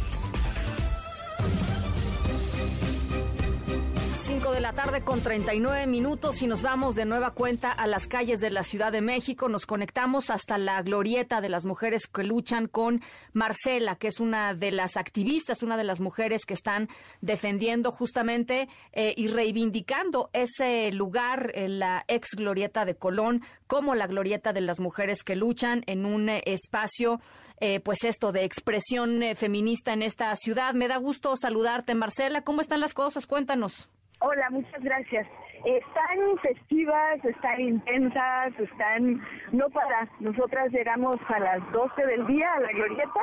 [SPEAKER 3] 5 de la tarde con 39 minutos y nos vamos de nueva cuenta a las calles de la Ciudad de México. Nos conectamos hasta la glorieta de las mujeres que luchan con Marcela, que es una de las activistas, una de las mujeres que están defendiendo justamente eh, y reivindicando ese lugar en la ex glorieta de Colón como la glorieta de las mujeres que luchan en un eh, espacio eh, pues esto de expresión eh, feminista en esta ciudad. Me da gusto saludarte, Marcela. ¿Cómo están las cosas? Cuéntanos.
[SPEAKER 15] Hola, muchas gracias. Están festivas, están intensas, están no para. Nosotras llegamos a las 12 del día a la glorieta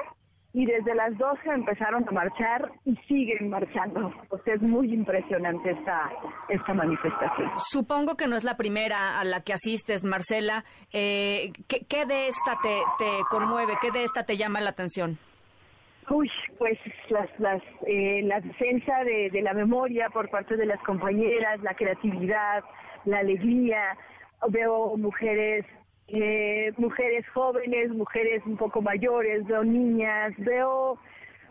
[SPEAKER 15] y desde las 12 empezaron a marchar y siguen marchando. Es muy impresionante esta, esta manifestación.
[SPEAKER 3] Supongo que no es la primera a la que asistes, Marcela. Eh, ¿qué, qué de esta te, te conmueve? ¿Qué de esta te llama la atención?
[SPEAKER 15] Uy, pues las, las, eh, la defensa de, de la memoria por parte de las compañeras, la creatividad, la alegría. Veo mujeres, eh, mujeres jóvenes, mujeres un poco mayores, veo niñas, veo,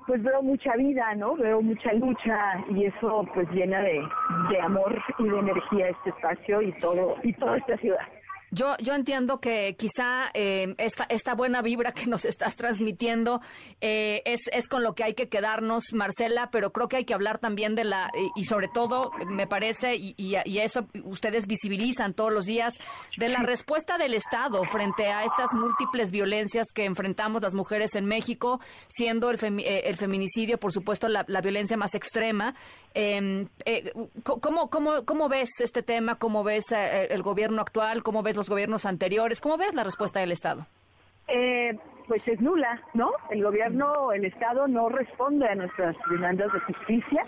[SPEAKER 15] pues veo mucha vida, ¿no? Veo mucha lucha y eso pues llena de, de amor y de energía este espacio y todo y toda esta ciudad.
[SPEAKER 3] Yo, yo entiendo que quizá eh, esta, esta buena vibra que nos estás transmitiendo eh, es, es con lo que hay que quedarnos, Marcela, pero creo que hay que hablar también de la, y, y sobre todo, me parece, y, y- y eso ustedes visibilizan todos los días, de la respuesta del Estado frente a estas múltiples violencias que enfrentamos las mujeres en México, siendo el, femi- eh, el feminicidio, por supuesto, la, la violencia más extrema. Eh, eh, ¿cómo, cómo, ¿Cómo ves este tema? ¿Cómo ves el gobierno actual? ¿Cómo ves los gobiernos anteriores? ¿Cómo ves la respuesta del Estado?
[SPEAKER 15] Eh, pues es nula, ¿no? El gobierno, el Estado no responde a nuestras demandas de justicia.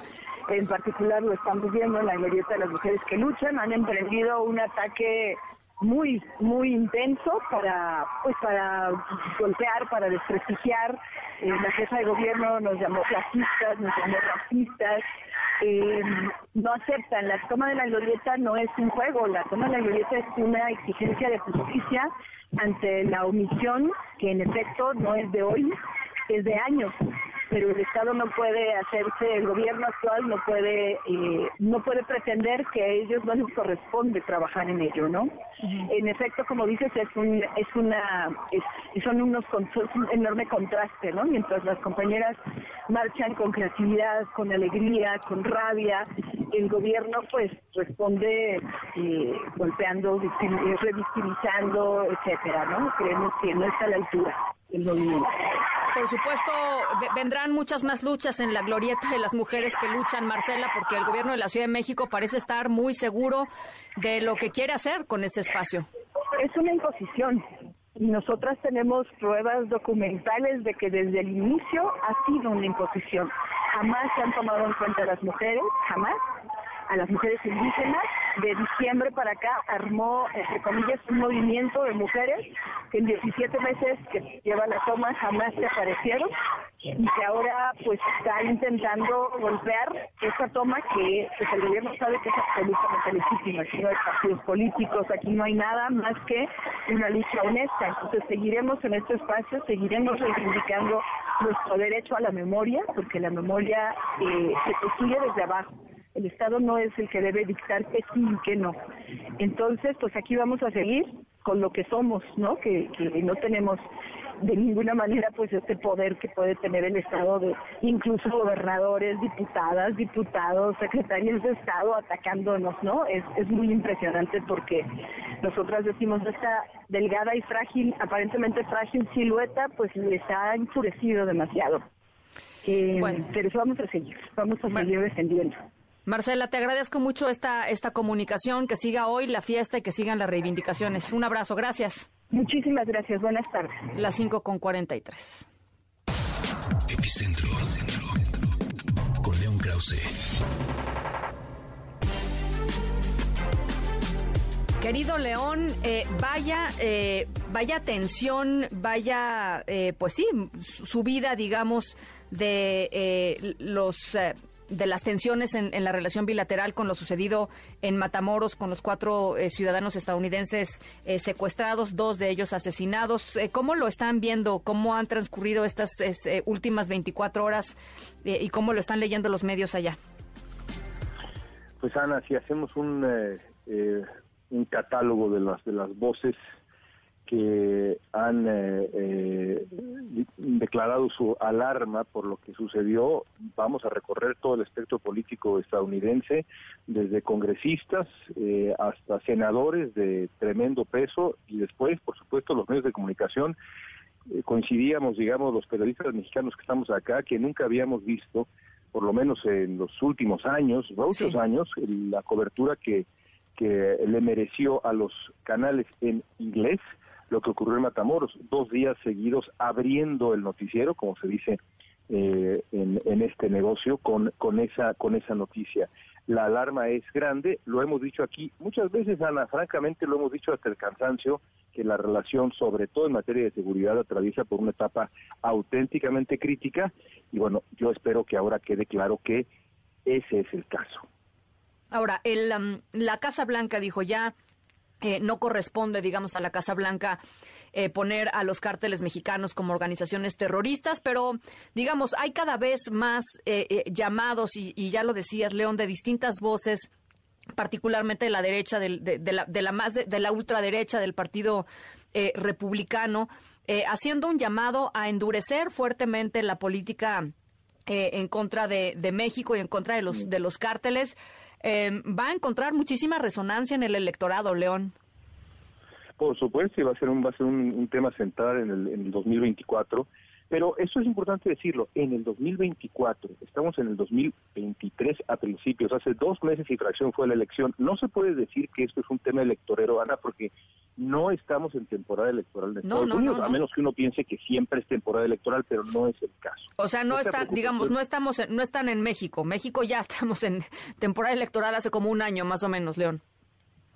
[SPEAKER 15] En particular lo estamos viendo en la glorieta de las mujeres que luchan. Han emprendido un ataque muy, muy intenso para, pues para golpear, para desprestigiar. Eh, la jefa de gobierno nos llamó clasistas, nos llamó racistas. Eh, no aceptan. La toma de la glorieta no es un juego. La toma de la glorieta es una exigencia de justicia ante la omisión, que en efecto no es de hoy, es de años. Pero el Estado no puede hacerse, el gobierno actual no puede, eh, no puede pretender que a ellos no les corresponde trabajar en ello, ¿no? En efecto, como dices, es un, es una, es- son unos, es un enorme contraste, ¿no? Mientras las compañeras marchan con creatividad, con alegría, con rabia, el gobierno pues responde eh, golpeando, eh, revictimizando, etcétera, ¿no? Creemos que no está a la altura el movimiento.
[SPEAKER 3] Por supuesto, ve- vendrán muchas más luchas en la glorieta de las mujeres que luchan, Marcela, porque el gobierno de la Ciudad de México parece estar muy seguro de lo que quiere hacer con ese espacio.
[SPEAKER 15] Es una imposición y nosotras tenemos pruebas documentales de que desde el inicio ha sido una imposición. Jamás se han tomado en cuenta las mujeres, jamás, a las mujeres indígenas. De diciembre para acá armó, entre comillas, un movimiento de mujeres que en 17 meses que lleva la toma jamás se aparecieron y que ahora pues está intentando golpear esa toma que pues, el gobierno sabe que es absolutamente legítima. Aquí no hay partidos políticos, aquí no hay nada más que una lucha honesta. Entonces seguiremos en este espacio, seguiremos reivindicando nuestro derecho a la memoria, porque la memoria eh, se construye desde abajo. El Estado no es el que debe dictar que sí y que no. Entonces, pues aquí vamos a seguir con lo que somos, ¿no? Que, que no tenemos de ninguna manera pues este poder que puede tener el Estado de incluso gobernadores, diputadas, diputados, secretarios de Estado atacándonos, ¿no? Es, es muy impresionante porque nosotras decimos esta delgada y frágil, aparentemente frágil silueta, pues les ha enfurecido demasiado. Eh, Pero eso vamos a seguir, vamos a seguir defendiendo.
[SPEAKER 3] Marcela, te agradezco mucho esta, esta comunicación, que siga hoy la fiesta y que sigan las reivindicaciones. Un abrazo, gracias.
[SPEAKER 15] Muchísimas gracias, buenas tardes.
[SPEAKER 3] Las 5 con 43.
[SPEAKER 1] Epicentro, Epicentro. con León Krause.
[SPEAKER 3] Querido León, eh, vaya, eh, vaya tensión, vaya, eh, pues sí, subida, digamos, de los de las tensiones en, la relación bilateral con lo sucedido en Matamoros con los cuatro eh, ciudadanos estadounidenses eh, secuestrados, dos de ellos asesinados. Eh, ¿Cómo lo están viendo? ¿Cómo han transcurrido estas últimas 24 horas y cómo lo están leyendo los medios allá?
[SPEAKER 16] Pues Ana, si hacemos un, un catálogo de las de las voces que han eh, eh, declarado su alarma por lo que sucedió. Vamos a recorrer todo el espectro político estadounidense, desde congresistas eh, hasta senadores de tremendo peso y después, por supuesto, los medios de comunicación. coincidíamos, digamos, los periodistas mexicanos que estamos acá, que nunca habíamos visto, por lo menos en los últimos años, muchos años, la cobertura que, que le mereció a los canales en inglés lo que ocurrió en Matamoros, dos días seguidos abriendo el noticiero, como se dice eh, en, este negocio, con, con, esa, con esa noticia. La alarma es grande, lo hemos dicho aquí muchas veces, Ana, francamente lo hemos dicho hasta el cansancio, que la relación, sobre todo en materia de seguridad, atraviesa por una etapa auténticamente crítica y bueno, yo espero que ahora quede claro que ese es el caso.
[SPEAKER 3] Ahora, el, la Casa Blanca dijo ya eh, no corresponde, digamos, a la Casa Blanca eh, poner a los cárteles mexicanos como organizaciones terroristas, pero, digamos, hay cada vez más eh, llamados, y, ya lo decías, León, de distintas voces particularmente de la derecha, de, la, de la, más de, la ultraderecha del Partido Republicano, haciendo un llamado a endurecer fuertemente la política en contra de, México y en contra de los, de los cárteles. Em, va a encontrar muchísima resonancia en el electorado, León.
[SPEAKER 16] Por supuesto, y va a ser un, va a ser un, tema central en el, en el 2024. Pero eso es importante decirlo, en el 2024, estamos en el 2023 a principios, hace dos meses y fracción fue la elección. No se puede decir que esto es un tema electorero, Ana, porque no estamos en temporada electoral de Estados Unidos, a menos que uno piense que siempre es temporada electoral, pero no es el caso.
[SPEAKER 3] O sea, no, están, digamos, no estamos, no están en México. México ya estamos en temporada electoral hace como un año más o menos, León.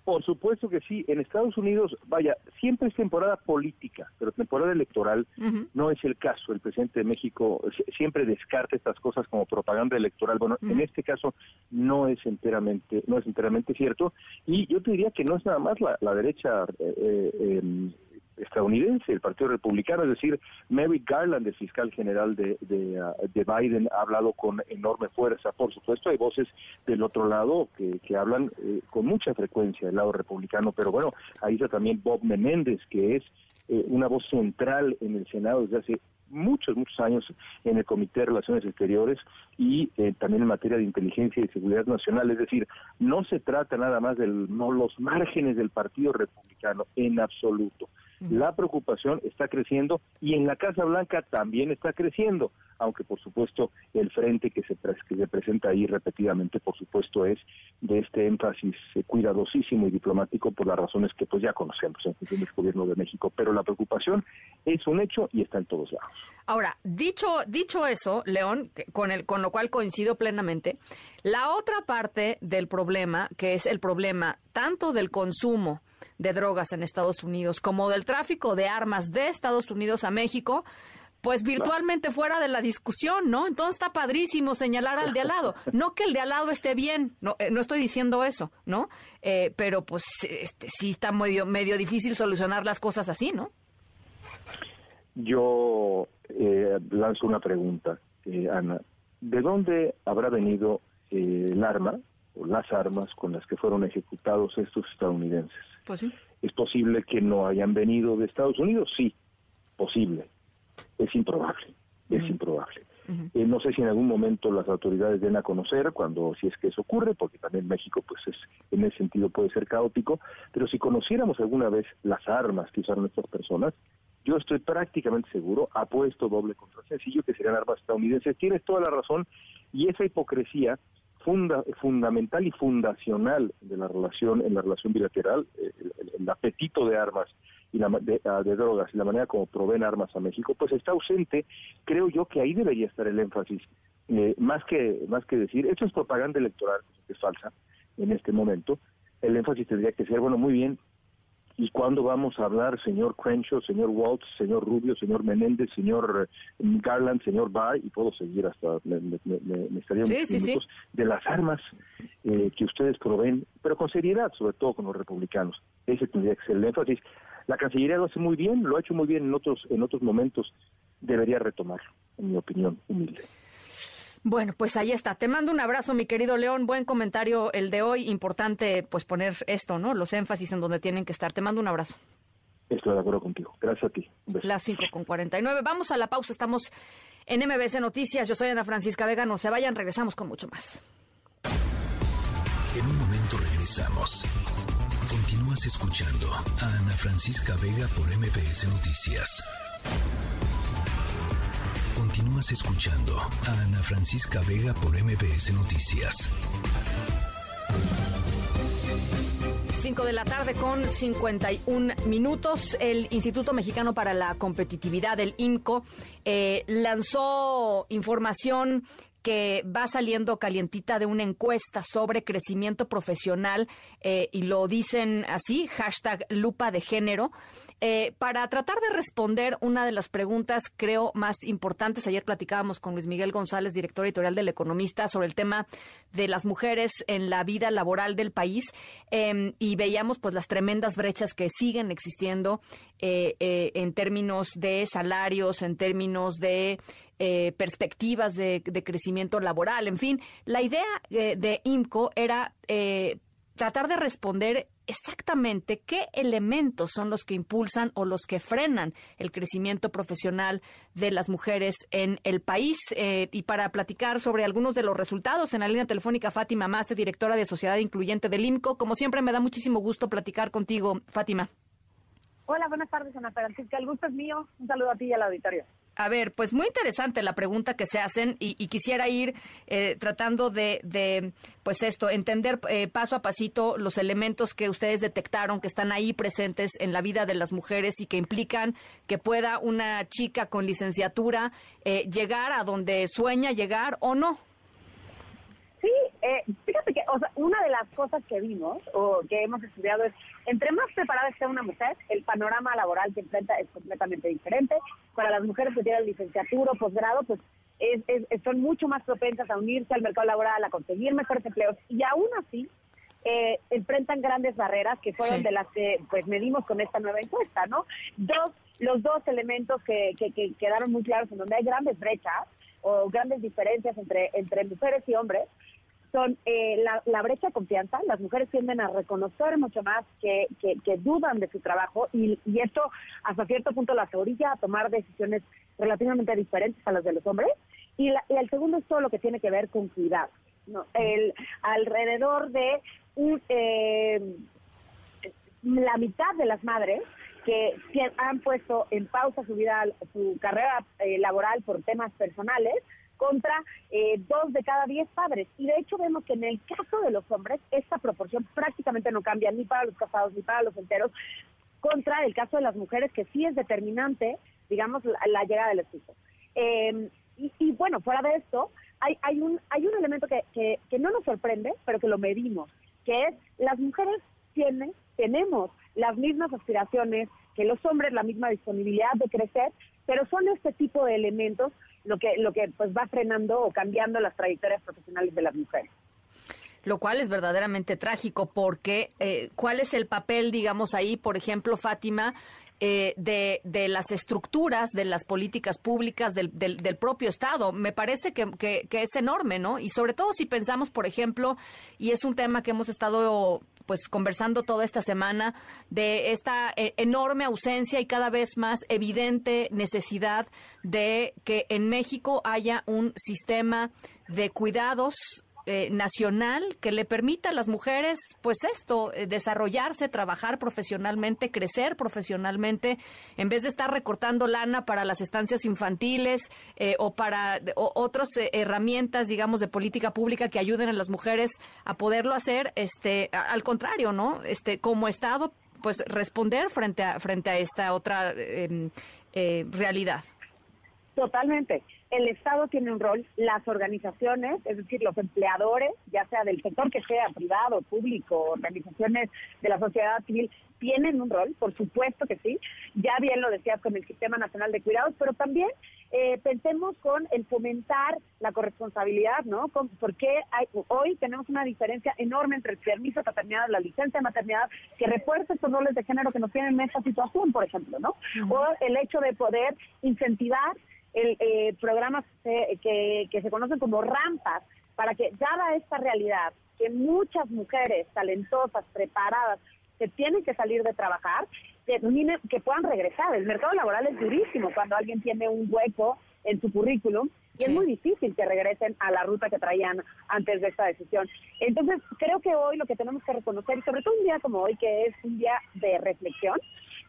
[SPEAKER 16] Por supuesto que sí. En Estados Unidos, vaya, siempre es temporada política, pero temporada electoral no es el caso. El presidente de México siempre descarta estas cosas como propaganda electoral. Bueno, en este caso no es enteramente, no es enteramente cierto. Y yo te diría que no es nada más la, derecha eh, eh, em, estadounidense, el Partido Republicano, es decir, Mary Garland, el fiscal general de, de, uh, Biden, ha hablado con enorme fuerza. Por supuesto, hay voces del otro lado que, que hablan eh, con mucha frecuencia del lado republicano, pero bueno, ahí está también Bob Menéndez, que es eh, una voz central en el Senado desde hace muchos, muchos años en el Comité de Relaciones Exteriores y eh, también en materia de inteligencia y seguridad nacional. Es decir, no se trata nada más de no, los márgenes del Partido Republicano en absoluto. La preocupación está creciendo y en la Casa Blanca también está creciendo, aunque por supuesto el frente que se, que se presenta ahí repetidamente, por supuesto, es de este énfasis cuidadosísimo y diplomático por las razones que pues ya conocemos en función del gobierno de México. Pero la preocupación es un hecho y está en todos lados.
[SPEAKER 3] Ahora, dicho, dicho eso, León, con, el, con lo cual coincido plenamente, la otra parte del problema, que es el problema tanto del consumo, de drogas en Estados Unidos, como del tráfico de armas de Estados Unidos a México, pues virtualmente fuera de la discusión, ¿no? Entonces está padrísimo señalar al de al lado. No que el de al lado esté bien, no, eh, no estoy diciendo eso, ¿no? Eh, pero pues este, sí está medio, medio difícil solucionar las cosas así, ¿no?
[SPEAKER 16] Yo eh, lanzo una pregunta, Ana. ¿De dónde habrá venido el arma o las armas con las que fueron ejecutados estos estadounidenses?
[SPEAKER 3] Pues
[SPEAKER 16] ¿Es posible que no hayan venido de Estados Unidos? Sí, posible. Es improbable, es improbable. Eh, no sé si en algún momento las autoridades den a conocer cuando, si es que eso ocurre, porque también México, pues es, en ese sentido puede ser caótico, pero si conociéramos alguna vez las armas que usaron estas personas, yo estoy prácticamente seguro, apuesto doble contra sencillo, que serían armas estadounidenses. Tienes toda la razón, y esa hipocresía funda, fundamental y fundacional de la relación, en la relación bilateral, eh, el, apetito de armas y la, ah, de, drogas y la manera como proveen armas a México, pues está ausente. Creo yo que ahí debería estar el énfasis. Eh, más que más que decir, esto es propaganda electoral, que es falsa en este momento, el énfasis tendría que ser, bueno, muy bien, ¿Y cuándo vamos a hablar, señor Crenshaw, señor Waltz, señor Rubio, señor Menéndez, señor eh, Garland, señor Bay, y puedo seguir hasta, me, me, me, estaría minutos, de las armas eh, que ustedes proveen, pero con seriedad, sobre todo con los republicanos. Ese tendría que ser el énfasis. La Cancillería lo hace muy bien, lo ha hecho muy bien en otros, en otros momentos, debería retomarlo, en mi opinión humilde.
[SPEAKER 3] Bueno, pues ahí está. Te mando un abrazo, mi querido León. Buen comentario el de hoy. Importante, pues poner esto, ¿no? Los énfasis en donde tienen que estar. Te mando un abrazo.
[SPEAKER 16] Estoy de acuerdo contigo. Gracias a ti.
[SPEAKER 3] Las 5 con 49. Vamos a la pausa. Estamos en MBC Noticias. Yo soy Ana Francisca Vega. No se vayan. Regresamos con mucho más.
[SPEAKER 1] En un momento regresamos. Continúas escuchando a Ana Francisca Vega por MBS Noticias. Escuchando a Ana Francisca Vega por MBS Noticias.
[SPEAKER 3] 5 de la tarde con 51 minutos. El Instituto Mexicano para la Competitividad, el INCO, eh, lanzó información que va saliendo calientita de una encuesta sobre crecimiento profesional eh, y lo dicen así, hashtag lupa de género. Eh, para tratar de responder una de las preguntas, creo, más importantes, ayer platicábamos con Luis Miguel González, director editorial del Economista, sobre el tema de las mujeres en la vida laboral del país em, y veíamos pues las tremendas brechas que siguen existiendo eh, en términos de salarios, en términos de perspectivas de, de, crecimiento laboral, en fin, la idea de IMCO era tratar de responder exactamente qué elementos son los que impulsan o los que frenan el crecimiento profesional de las mujeres en el país. Eh, y para platicar sobre algunos de los resultados, en la línea telefónica Fátima Maste, directora de Sociedad Incluyente del IMCO. Como siempre, me da muchísimo gusto platicar contigo, Fátima.
[SPEAKER 17] Hola, buenas tardes, Ana Francisca. El gusto es mío. Un saludo a ti y al auditorio.
[SPEAKER 3] A ver, pues muy interesante la pregunta que se hacen y, quisiera ir eh, tratando de, pues esto, entender eh, paso a pasito los elementos que ustedes detectaron que están ahí presentes en la vida de las mujeres y que implican que pueda una chica con licenciatura eh, llegar a donde sueña llegar o no.
[SPEAKER 17] Eh, fíjate que o sea, una de las cosas que vimos o que hemos estudiado es, entre más preparada esté una mujer, el panorama laboral que enfrenta es completamente diferente. Para las mujeres que tienen licenciatura o posgrado, pues es, son mucho más propensas a unirse al mercado laboral, a conseguir mejores empleos y aún así eh, enfrentan grandes barreras que fueron de las que pues medimos con esta nueva encuesta, ¿no? Dos, los dos elementos que, que, que quedaron muy claros en donde hay grandes brechas o grandes diferencias entre, entre mujeres y hombres son eh, la, brecha de confianza. Las mujeres tienden a reconocer mucho más que, que, dudan de su trabajo y, y, esto hasta cierto punto las orilla a tomar decisiones relativamente diferentes a las de los hombres. Y, el segundo es todo lo que tiene que ver con cuidado. ¿no? El, alrededor de eh, la mitad de las madres que han puesto en pausa su vida, su carrera eh, laboral por temas personales, contra eh, dos de cada diez padres. Y de hecho vemos que en el caso de los hombres esta proporción prácticamente no cambia ni para los casados ni para los enteros, contra el caso de las mujeres que sí es determinante, digamos, la, llegada del esposo. Em, y, bueno, fuera de esto, hay, hay, un, hay un elemento que, que, que no nos sorprende, pero que lo medimos, que es las mujeres tienen, tenemos las mismas aspiraciones que los hombres, la misma disponibilidad de crecer, pero son este tipo de elementos lo que, lo que pues va frenando o cambiando las trayectorias profesionales de las mujeres
[SPEAKER 3] lo cual es verdaderamente trágico porque eh, ¿cuál es el papel, digamos, ahí, por ejemplo, Fátima, eh, de, de, las estructuras, de las políticas públicas del, del, propio Estado. Me parece que, que, es enorme, ¿no? Y sobre todo si pensamos, por ejemplo, y es un tema que hemos estado pues conversando toda esta semana de esta eh, enorme ausencia y cada vez más evidente necesidad de que en México haya un sistema de cuidados eh, nacional que le permita a las mujeres, pues esto, eh, desarrollarse, trabajar profesionalmente, crecer profesionalmente, en vez de estar recortando lana para las estancias infantiles eh, o para otras herramientas, digamos, de política pública que ayuden a las mujeres a poderlo hacer, este, al contrario, ¿no? Este, como Estado, pues responder frente a frente a esta otra em, realidad.
[SPEAKER 17] Totalmente el Estado tiene un rol, las organizaciones, es decir, los empleadores, ya sea del sector que sea privado, público, organizaciones de la sociedad civil, tienen un rol, por supuesto que sí. Ya bien lo decías con el Sistema Nacional de Cuidados, pero también eh, pensemos con el fomentar la corresponsabilidad, ¿no? porque hay, hoy tenemos una diferencia enorme entre el permiso de paternidad, la licencia de maternidad, que refuerza estos roles de género que nos tienen en esta situación, por ejemplo, ¿no? O el hecho de poder incentivar el, eh, programas que, que se conocen como rampas para que, dada esta realidad, que muchas mujeres talentosas, preparadas, se tienen que salir de trabajar, que, que puedan regresar. El mercado laboral es durísimo cuando alguien tiene un hueco en su currículum y es muy difícil que regresen a la ruta que traían antes de esta decisión. Entonces, creo que hoy lo que tenemos que reconocer, y sobre todo un día como hoy, que es un día de reflexión,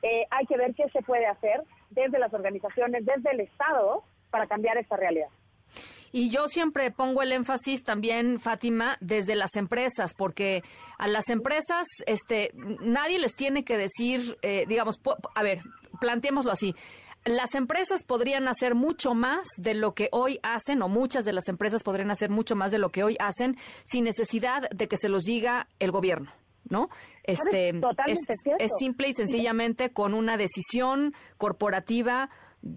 [SPEAKER 17] eh, hay que ver qué se puede hacer desde las organizaciones, desde el Estado, para cambiar esta realidad.
[SPEAKER 3] Y yo siempre pongo el énfasis también, Fátima, desde las empresas, porque a las empresas, este, nadie les tiene que decir, eh, digamos, a ver, planteémoslo así. Las empresas podrían hacer mucho más de lo que hoy hacen, o muchas de las empresas podrían hacer mucho más de lo que hoy hacen, sin necesidad de que se los diga el gobierno. ¿no? Este es, es, simple y sencillamente con una decisión corporativa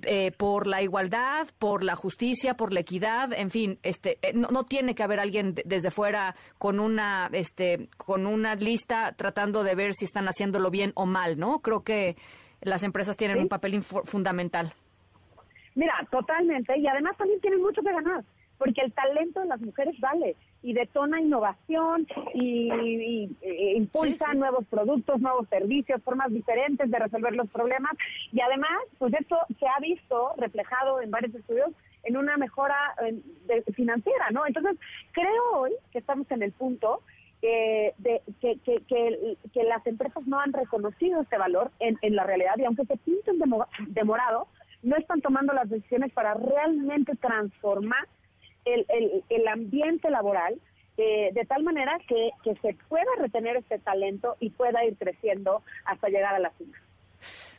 [SPEAKER 3] eh, por la igualdad, por la justicia, por la equidad, en fin, este, eh, no, tiene que haber alguien desde fuera con una, este, con una lista tratando de ver si están haciéndolo bien o mal, ¿no? Creo que las empresas tienen un papel fundamental.
[SPEAKER 17] Mira, totalmente, y además también tienen mucho que ganar porque el talento de las mujeres vale y detona innovación y, e impulsa nuevos productos, nuevos servicios, formas diferentes de resolver los problemas. Y además, pues esto se ha visto reflejado en varios estudios en una mejora financiera, ¿no? Entonces, creo hoy que estamos en el punto eh, de que, que, que, las empresas no han reconocido este valor en, en la realidad. Y aunque se pinten demorado, no están tomando las decisiones para realmente transformar el, el, ambiente laboral eh, de tal manera que, que se pueda retener este talento y pueda ir creciendo hasta llegar a la cima.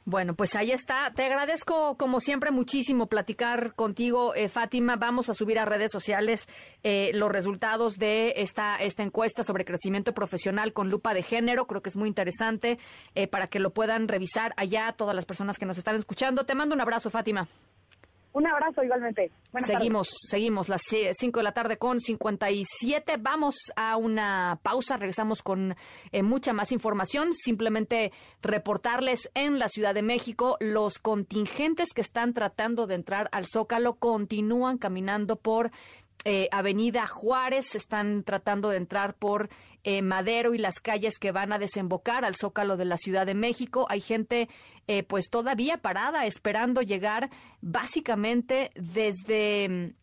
[SPEAKER 3] Bueno, pues ahí está. Te agradezco, como siempre, muchísimo platicar contigo, eh, Fátima. Vamos a subir a redes sociales eh, los resultados de esta, esta encuesta sobre crecimiento profesional con lupa de género. Creo que es muy interesante para que lo puedan revisar allá todas las personas que nos están escuchando. Te mando un abrazo, Fátima.
[SPEAKER 17] Un abrazo igualmente.
[SPEAKER 3] seguimos, seguimos las 5 de la tarde con 57. Vamos a una pausa, regresamos con eh, mucha más información. Simplemente reportarles en la Ciudad de México los contingentes que están tratando de entrar al Zócalo continúan caminando por eh, Avenida Juárez, están tratando de entrar por eh, Madero y las calles que van a desembocar al Zócalo de la Ciudad de México. Hay gente eh, pues todavía parada esperando llegar básicamente desde...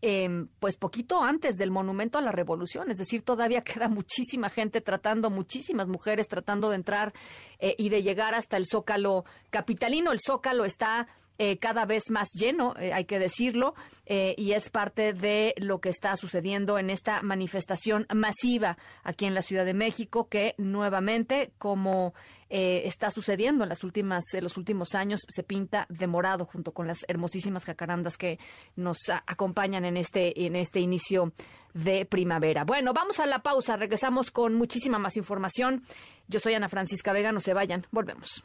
[SPEAKER 3] Em, pues poquito antes del monumento a la revolución, es decir, todavía queda muchísima gente tratando, muchísimas mujeres tratando de entrar y de llegar hasta el zócalo capitalino. El zócalo está eh, cada vez más lleno, eh, hay que decirlo, eh, y es parte de lo que está sucediendo en esta manifestación masiva aquí en la Ciudad de México, que nuevamente, como está sucediendo en las últimas, en los últimos años, se pinta de morado junto con las hermosísimas jacarandas que nos acompañan en este, en este inicio de primavera. Bueno, vamos a la pausa, regresamos con muchísima más información. Yo soy Ana Francisca Vega, no se vayan, volvemos.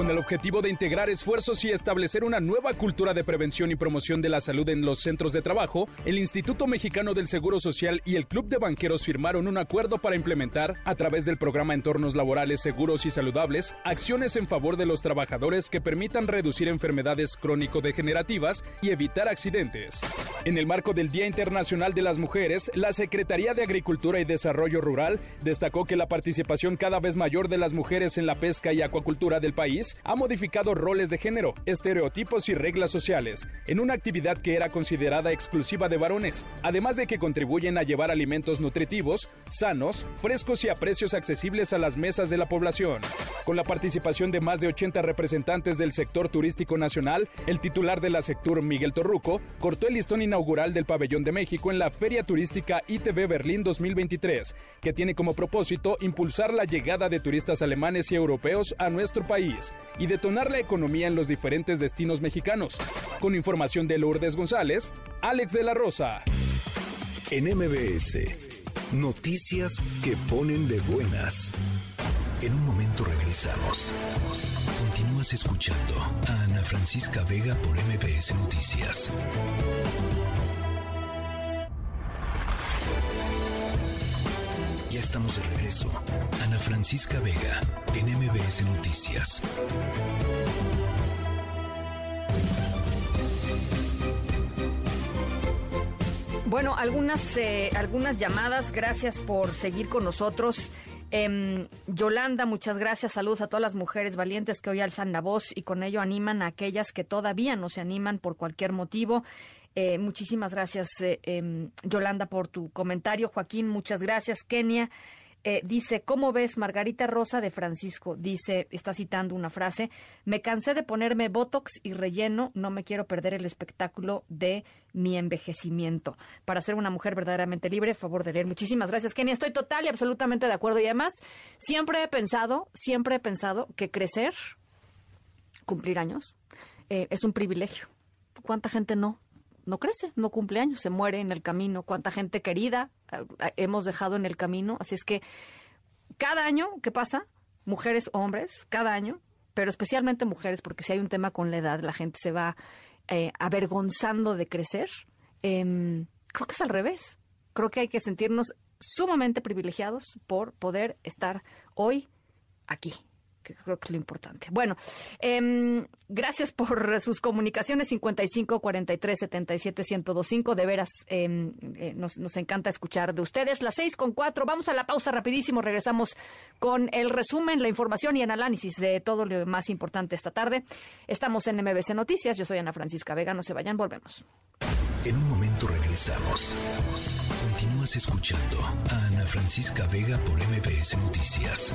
[SPEAKER 18] Con el objetivo de integrar esfuerzos y establecer una nueva cultura de prevención y promoción de la salud en los centros de trabajo, el Instituto Mexicano del Seguro Social y el Club de Banqueros firmaron un acuerdo para implementar, a través del programa Entornos Laborales Seguros y Saludables, acciones en favor de los trabajadores que permitan reducir enfermedades crónico-degenerativas y evitar accidentes. En el marco del Día Internacional de las Mujeres, la Secretaría de Agricultura y Desarrollo Rural destacó que la participación cada vez mayor de las mujeres en la pesca y acuacultura del país ha modificado roles de género, estereotipos y reglas sociales en una actividad que era considerada exclusiva de varones, además de que contribuyen a llevar alimentos nutritivos, sanos, frescos y a precios accesibles a las mesas de la población. Con la participación de más de 80 representantes del sector turístico nacional, el titular de la Sectur, Miguel Torruco, cortó el listón inaugural del Pabellón de México en la Feria Turística ITB Berlín 2023, que tiene como propósito impulsar la llegada de turistas alemanes y europeos a nuestro país y detonar la economía en los diferentes destinos mexicanos. Con información de Lourdes González, Alex de la Rosa.
[SPEAKER 1] En MBS, noticias que ponen de buenas. En un momento regresamos. Continúas escuchando a Ana Francisca Vega por MBS Noticias. Ya estamos de regreso. Ana Francisca Vega, en MBS Noticias.
[SPEAKER 3] Bueno, algunas, eh, algunas llamadas. Gracias por seguir con nosotros. Em, Yolanda, muchas gracias. Saludos a todas las mujeres valientes que hoy alzan la voz y con ello animan a aquellas que todavía no se animan por cualquier motivo. Eh, muchísimas gracias, eh, em, Yolanda, por tu comentario. Joaquín, muchas gracias. Kenia. Eh, dice, ¿cómo ves Margarita Rosa de Francisco? Dice, está citando una frase, me cansé de ponerme Botox y relleno, no me quiero perder el espectáculo de mi envejecimiento. Para ser una mujer verdaderamente libre, favor de leer. Muchísimas gracias, Kenia. Estoy total y absolutamente de acuerdo. Y además, siempre he pensado, siempre he pensado que crecer, cumplir años, es un privilegio. ¿Cuánta gente no? No crece, no cumple años, se muere en el camino. Cuánta gente querida hemos dejado en el camino. Así es que cada año ¿qué pasa, mujeres, hombres, cada año, pero especialmente mujeres, porque si hay un tema con la edad, la gente se va eh, avergonzando de crecer. Em, creo que es al revés. Creo que hay que sentirnos sumamente privilegiados por poder estar hoy aquí que creo que es lo importante. Bueno, eh, gracias por sus comunicaciones 55 43 77 1025. De veras, eh, eh, nos, nos, encanta escuchar de ustedes. Las seis con cuatro. Vamos a la pausa rapidísimo. Regresamos con el resumen, la información y el análisis de todo lo más importante esta tarde. Estamos en MBC Noticias. Yo soy Ana Francisca Vega. No se vayan, volvemos.
[SPEAKER 1] En un momento regresamos. Continúas escuchando a Ana Francisca Vega por MBS Noticias.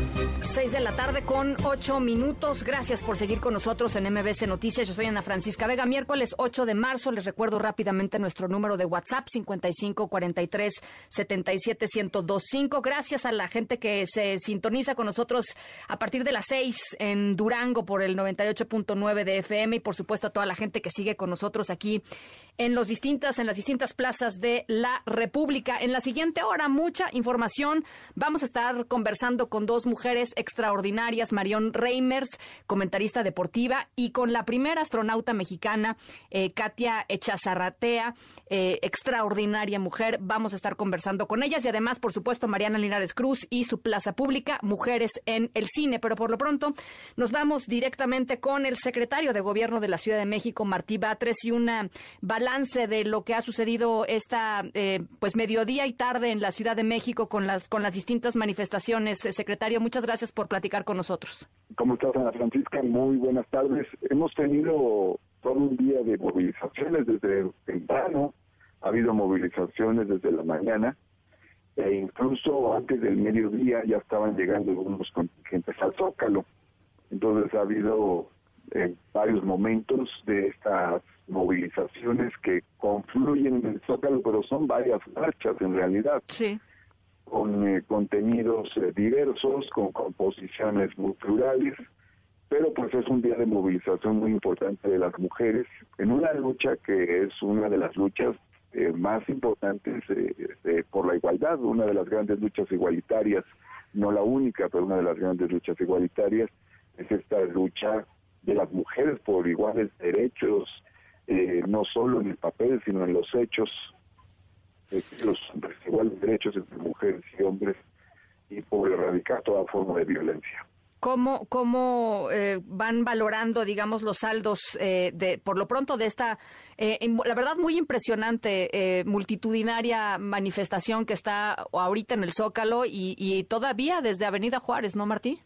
[SPEAKER 3] 6 de la tarde con 8 minutos. Gracias por seguir con nosotros en MBC Noticias. Yo soy Ana Francisca Vega. Miércoles 8 de marzo. Les recuerdo rápidamente nuestro número de WhatsApp 55 43 77 1025. Gracias a la gente que se sintoniza con nosotros a partir de las 6 en Durango por el 98.9 de FM y por supuesto a toda la gente que sigue con nosotros aquí en los distintas en las distintas plazas de la República. En la siguiente hora mucha información. Vamos a estar conversando con dos mujeres extraordinarias, Marion Reimers, comentarista deportiva, y con la primera astronauta mexicana, eh, Katia Echazarratea, eh, extraordinaria mujer. Vamos a estar conversando con ellas y además, por supuesto, Mariana Linares Cruz y su plaza pública, Mujeres en el Cine. Pero por lo pronto nos vamos directamente con el secretario de Gobierno de la Ciudad de México, Martí Batres, y una balance de lo que ha sucedido esta eh, pues mediodía y tarde en la Ciudad de México con las con las distintas manifestaciones. secretario, muchas gracias por platicar con nosotros.
[SPEAKER 19] ¿Cómo estás, Ana Francisca? Muy buenas tardes. Hemos tenido todo un día de movilizaciones desde temprano. Ha habido movilizaciones desde la mañana e incluso antes del mediodía ya estaban llegando algunos contingentes al Zócalo. Entonces ha habido en varios momentos de estas movilizaciones que confluyen en el Zócalo, pero son varias marchas en realidad.
[SPEAKER 3] Sí.
[SPEAKER 19] con eh, contenidos eh, diversos, con composiciones muy plurales, pero pues es un día de movilización muy importante de las mujeres en una lucha que es una de las luchas eh, más importantes por la igualdad, una de las grandes luchas igualitarias, no la única, pero una de las grandes luchas igualitarias es esta lucha de las mujeres por iguales derechos, no solo en el papel, sino en los hechos, los iguales derechos entre mujeres y hombres y por erradicar toda forma de violencia.
[SPEAKER 3] ¿Cómo, cómo eh, van valorando, digamos, los saldos eh, de, por lo pronto, de esta, eh, la verdad, muy impresionante, multitudinaria manifestación que está ahorita en el Zócalo y, y, todavía desde Avenida Juárez, ¿no, Martí?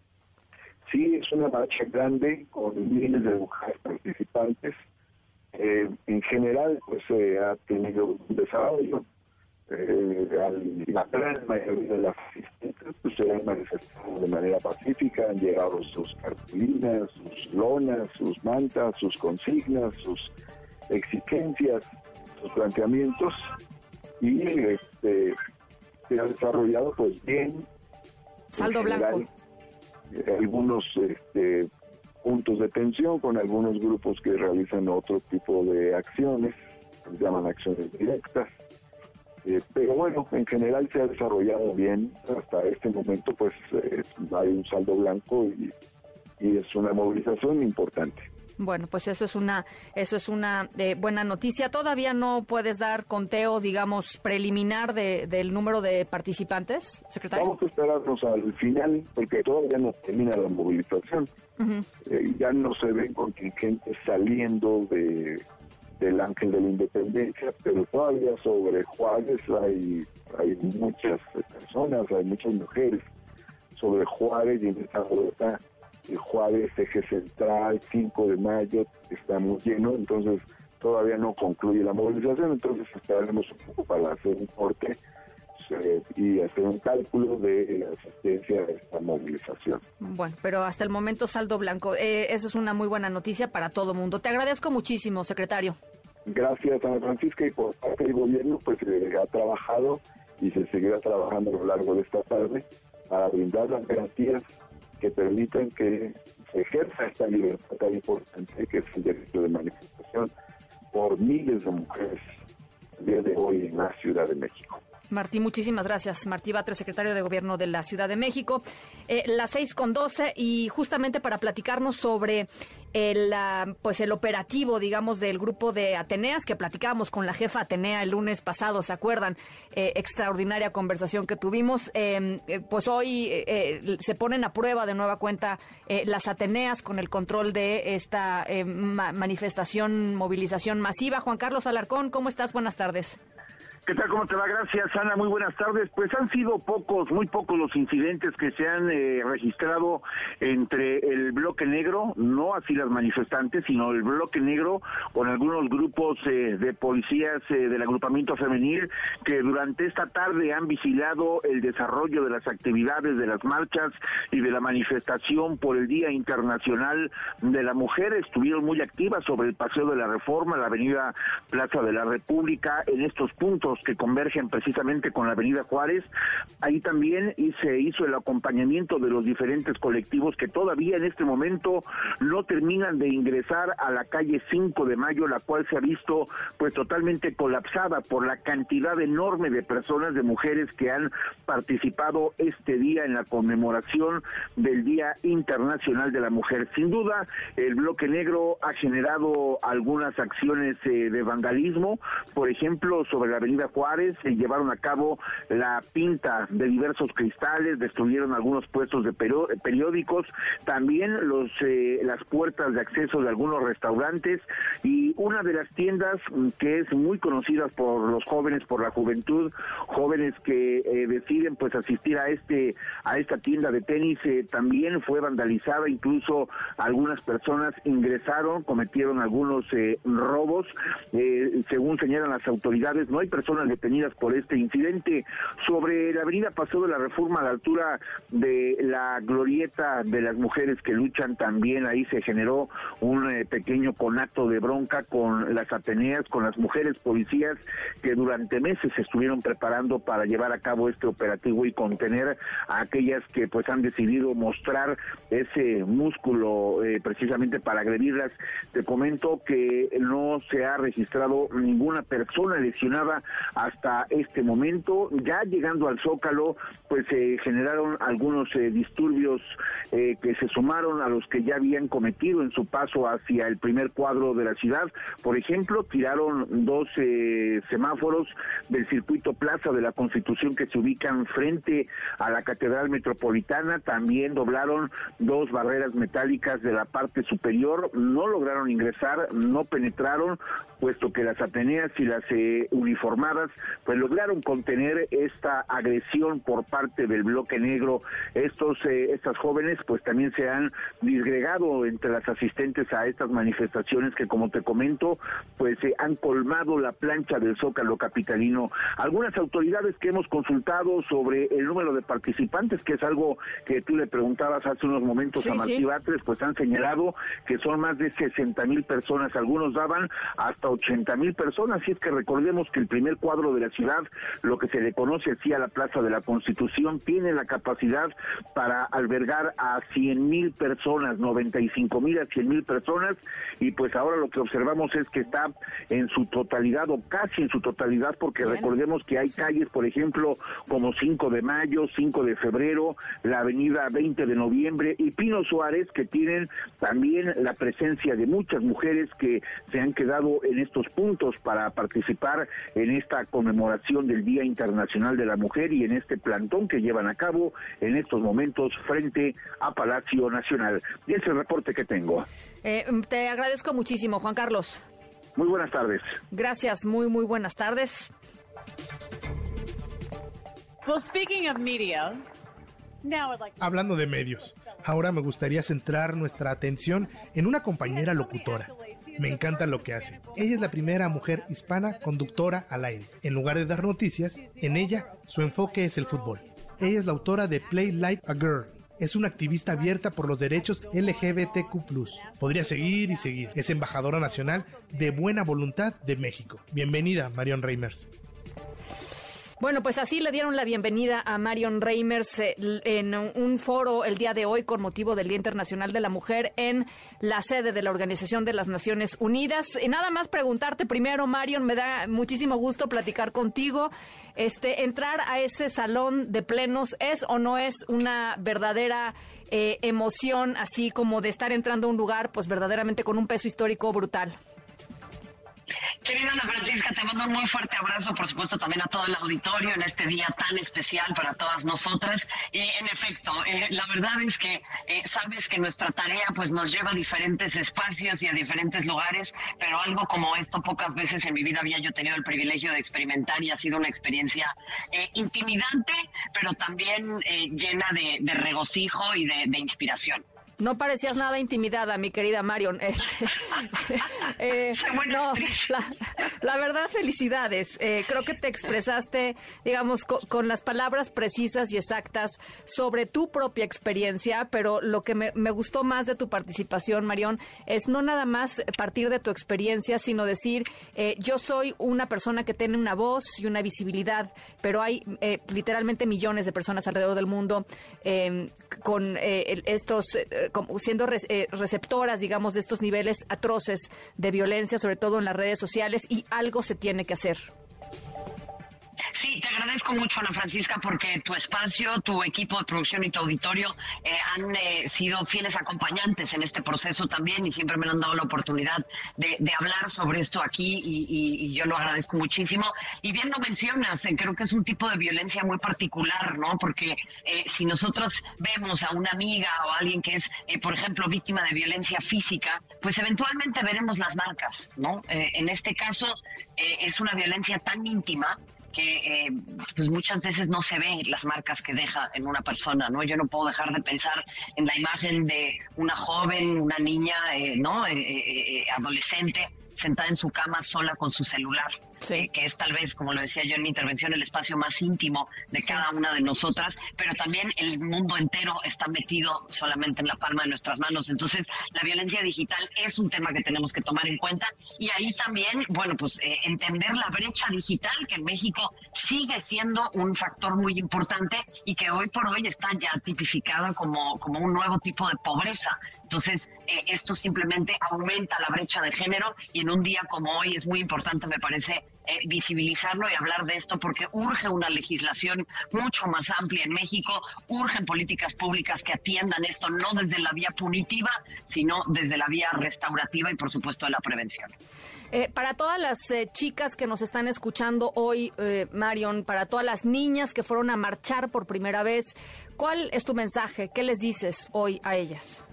[SPEAKER 19] Sí, es una marcha grande con miles de mujeres participantes. en general, pues se ha tenido un desarrollo eh, la gran mayoría de las asistentes pues, se han manifestado de manera pacífica, han llegado sus cartulinas, sus lonas, sus mantas, sus consignas, sus exigencias, sus planteamientos y este, se ha desarrollado pues bien.
[SPEAKER 3] Saldo blanco.
[SPEAKER 19] Algunos este, puntos de tensión con algunos grupos que realizan otro tipo de acciones, se llaman acciones directas eh, pero bueno, en general se ha desarrollado bien. Hasta este momento, pues eh, hay un saldo blanco y, es una movilización importante.
[SPEAKER 3] Bueno, pues eso es una eso es una eh, buena noticia. Todavía no puedes dar conteo, digamos, preliminar de, del número de participantes, secretario.
[SPEAKER 19] Vamos a esperarnos al final, porque todavía no termina la movilización. ya no se ven contingentes saliendo de, del Ángel de la Independencia, pero todavía sobre Juárez hay, hay muchas personas, hay muchas mujeres sobre Juárez y en esta vuelta Juárez, eje central, 5 de mayo, está muy lleno, entonces todavía no concluye la movilización, entonces esperaremos un poco para hacer un corte eh, y hacer un cálculo de la asistencia a esta movilización.
[SPEAKER 3] Bueno, pero hasta el momento saldo blanco. Eh, eso es una muy buena noticia para todo mundo. Te agradezco muchísimo, secretario.
[SPEAKER 19] Gracias, Ana Francisca, y por parte del gobierno, pues se ha trabajado y se seguirá trabajando a lo largo de esta tarde para brindar las garantías que permitan que se ejerza esta libertad tan importante que es el derecho de manifestación por miles de mujeres el día de hoy en la Ciudad de México.
[SPEAKER 3] Martí, muchísimas gracias. Martí Batres, secretario de Gobierno de la Ciudad de México. Eh, las seis con doce y justamente para platicarnos sobre el, pues el operativo, digamos, del grupo de Ateneas, que platicábamos con la jefa Atenea el lunes pasado, ¿se acuerdan? Eh, extraordinaria conversación que tuvimos. Em, eh, pues hoy eh, se ponen a prueba de nueva cuenta las Ateneas con el control de esta manifestación, movilización masiva. Juan Carlos Alarcón, ¿cómo estás? Buenas tardes.
[SPEAKER 20] ¿Qué tal? ¿Cómo te va? Gracias, Ana. Muy buenas tardes. Pues han sido pocos, muy pocos los incidentes que se han eh, registrado entre el bloque negro, no así las manifestantes, sino el bloque negro con algunos grupos eh, de policías eh, del agrupamiento femenil que durante esta tarde han vigilado el desarrollo de las actividades de las marchas y de la manifestación por el Día Internacional de la Mujer. Estuvieron muy activas sobre el Paseo de la Reforma, la Avenida Plaza de la República, en estos puntos que convergen precisamente con la Avenida Juárez. Ahí también se hizo el acompañamiento de los diferentes colectivos que todavía en este momento no terminan de ingresar a la calle 5 de Mayo, la cual se ha visto pues totalmente colapsada por la cantidad enorme de personas, de mujeres que han participado este día en la conmemoración del Día Internacional de la Mujer. Sin duda, el bloque negro ha generado algunas acciones eh, de vandalismo, por ejemplo, sobre la Avenida Juárez se llevaron a cabo la pinta de diversos cristales, destruyeron algunos puestos de periódicos, también los eh, las puertas de acceso de algunos restaurantes y una de las tiendas que es muy conocida por los jóvenes, por la juventud, jóvenes que eh, deciden pues asistir a este a esta tienda de tenis eh, también fue vandalizada, incluso algunas personas ingresaron, cometieron algunos robos, según señalan las autoridades, no hay personas detenidas por este incidente. Sobre la avenida Paseo de la Reforma a la altura de la glorieta de las mujeres que luchan también, ahí se generó un eh, pequeño conato de bronca con las Ateneas, con las mujeres policías que durante meses se estuvieron preparando para llevar a cabo este operativo y contener a aquellas que pues han decidido mostrar ese músculo eh, precisamente para agredirlas. Te comento que no se ha registrado ninguna persona lesionada hasta este momento. Ya llegando al Zócalo, pues se generaron algunos eh, disturbios eh, que se sumaron a los que ya habían cometido en su paso hacia el primer cuadro de la ciudad. Por ejemplo, tiraron dos semáforos del circuito Plaza de la Constitución que se ubican frente a la Catedral Metropolitana. También doblaron dos barreras metálicas de la parte superior. No lograron ingresar, no penetraron, puesto que las Ateneas y las eh, pues lograron contener esta agresión por parte del bloque negro. Estos eh, estas jóvenes pues también se han disgregado entre las asistentes a estas manifestaciones que como te comento pues se han colmado la plancha del Zócalo capitalino. Algunas autoridades que hemos consultado sobre el número de participantes, que es algo que tú le preguntabas hace unos momentos a Martí Batres, pues han señalado que son más de 60 mil personas, algunos daban hasta 80 mil personas, y es que recordemos que el primer cuadro de la ciudad, lo que se le conoce así a la Plaza de la Constitución, tiene la capacidad para albergar a 100 mil personas, 95 mil a 100 mil personas, y pues ahora lo que observamos es que está en su totalidad o casi en su totalidad, porque recordemos que hay calles, por ejemplo, como 5 de mayo, 5 de febrero, la avenida 20 de noviembre y Pino Suárez, que tienen también la presencia de muchas mujeres que se han quedado en estos puntos para participar en esta conmemoración del Día Internacional de la Mujer y en este plantón que llevan a cabo en estos momentos frente a Palacio Nacional. Y ese es el reporte que tengo.
[SPEAKER 3] Eh, te agradezco muchísimo, Juan Carlos.
[SPEAKER 20] Muy buenas tardes.
[SPEAKER 3] Gracias, muy, muy buenas tardes.
[SPEAKER 21] Hablando de medios, ahora me gustaría centrar nuestra atención en una compañera locutora. Me encanta lo que hace. Ella es la primera mujer hispana conductora al aire. En lugar de dar noticias, en ella su enfoque es el fútbol. Ella es la autora de Play Like a Girl. Es una activista abierta por los derechos LGBTQ. Podría seguir y seguir. Es embajadora nacional de Buena Voluntad de México. Bienvenida, Marion Reimers.
[SPEAKER 3] Bueno, pues así le dieron la bienvenida a Marion Reimers eh, en un foro el día de hoy con motivo del Día Internacional de la Mujer en la sede de la Organización de las Naciones Unidas. Y nada más preguntarte primero, Marion, me da muchísimo gusto platicar contigo. Este, entrar a ese salón de plenos es o no es una verdadera eh, emoción, así como de estar entrando a un lugar, pues verdaderamente con un peso histórico brutal.
[SPEAKER 22] Querida Ana Francisca, te mando un muy fuerte abrazo, por supuesto, también a todo el auditorio en este día tan especial para todas nosotras. en efecto, eh, la verdad es que eh, sabes que nuestra tarea pues nos lleva a diferentes espacios y a diferentes lugares, pero algo como esto pocas veces en mi vida había yo tenido el privilegio de experimentar y ha sido una experiencia eh, intimidante, pero también llena de, regocijo y de inspiración.
[SPEAKER 3] No parecías nada intimidada, mi querida Marion. Este, eh, no, la, verdad, felicidades. Eh, creo que te expresaste, digamos, con las palabras precisas y exactas sobre tu propia experiencia, pero lo que me, gustó más de tu participación, Marion, es no nada más partir de tu experiencia, sino decir, eh, yo soy una persona que tiene una voz y una visibilidad, pero hay literalmente millones de personas alrededor del mundo con estos como siendo eh, receptoras, digamos, de estos niveles atroces de violencia, sobre todo en las redes sociales, y algo se tiene que hacer.
[SPEAKER 22] Sí, te agradezco mucho, Ana Francisca, porque tu espacio, tu equipo de producción y tu auditorio eh, han eh, sido fieles acompañantes en este proceso también y siempre me han dado la oportunidad de, hablar sobre esto aquí y, yo lo agradezco muchísimo. Y bien lo mencionas, eh, creo que es un tipo de violencia muy particular, ¿no? Porque si nosotros vemos a una amiga o a alguien que es, por ejemplo, víctima de violencia física, pues eventualmente veremos las marcas, ¿no? en este caso es una violencia tan íntima que eh, pues muchas veces no se ven las marcas que deja en una persona, ¿no? Yo no puedo dejar de pensar en la imagen de una joven, una niña, eh, ¿no? Eh, adolescente sentada en su cama sola con su celular, eh, que es tal vez, como lo decía yo en mi intervención, el espacio más íntimo de cada una de nosotras, pero también el mundo entero está metido solamente en la palma de nuestras manos. Entonces, la violencia digital es un tema que tenemos que tomar en cuenta y ahí también, bueno, pues eh, entender la brecha digital que en México sigue siendo un factor muy importante y que hoy por hoy está ya tipificada como, como un nuevo tipo de pobreza. Entonces, eh, esto simplemente aumenta la brecha de género y en un día como hoy es muy importante, me parece, eh, visibilizarlo y hablar de esto porque urge una legislación mucho más amplia en México, urgen políticas públicas que atiendan esto no desde la vía punitiva, sino desde la vía restaurativa y por supuesto de la prevención.
[SPEAKER 3] Eh, para todas las chicas que nos están escuchando hoy, Marion, para todas las niñas que fueron a marchar por primera vez, ¿cuál es tu mensaje? ¿Qué les dices hoy a ellas?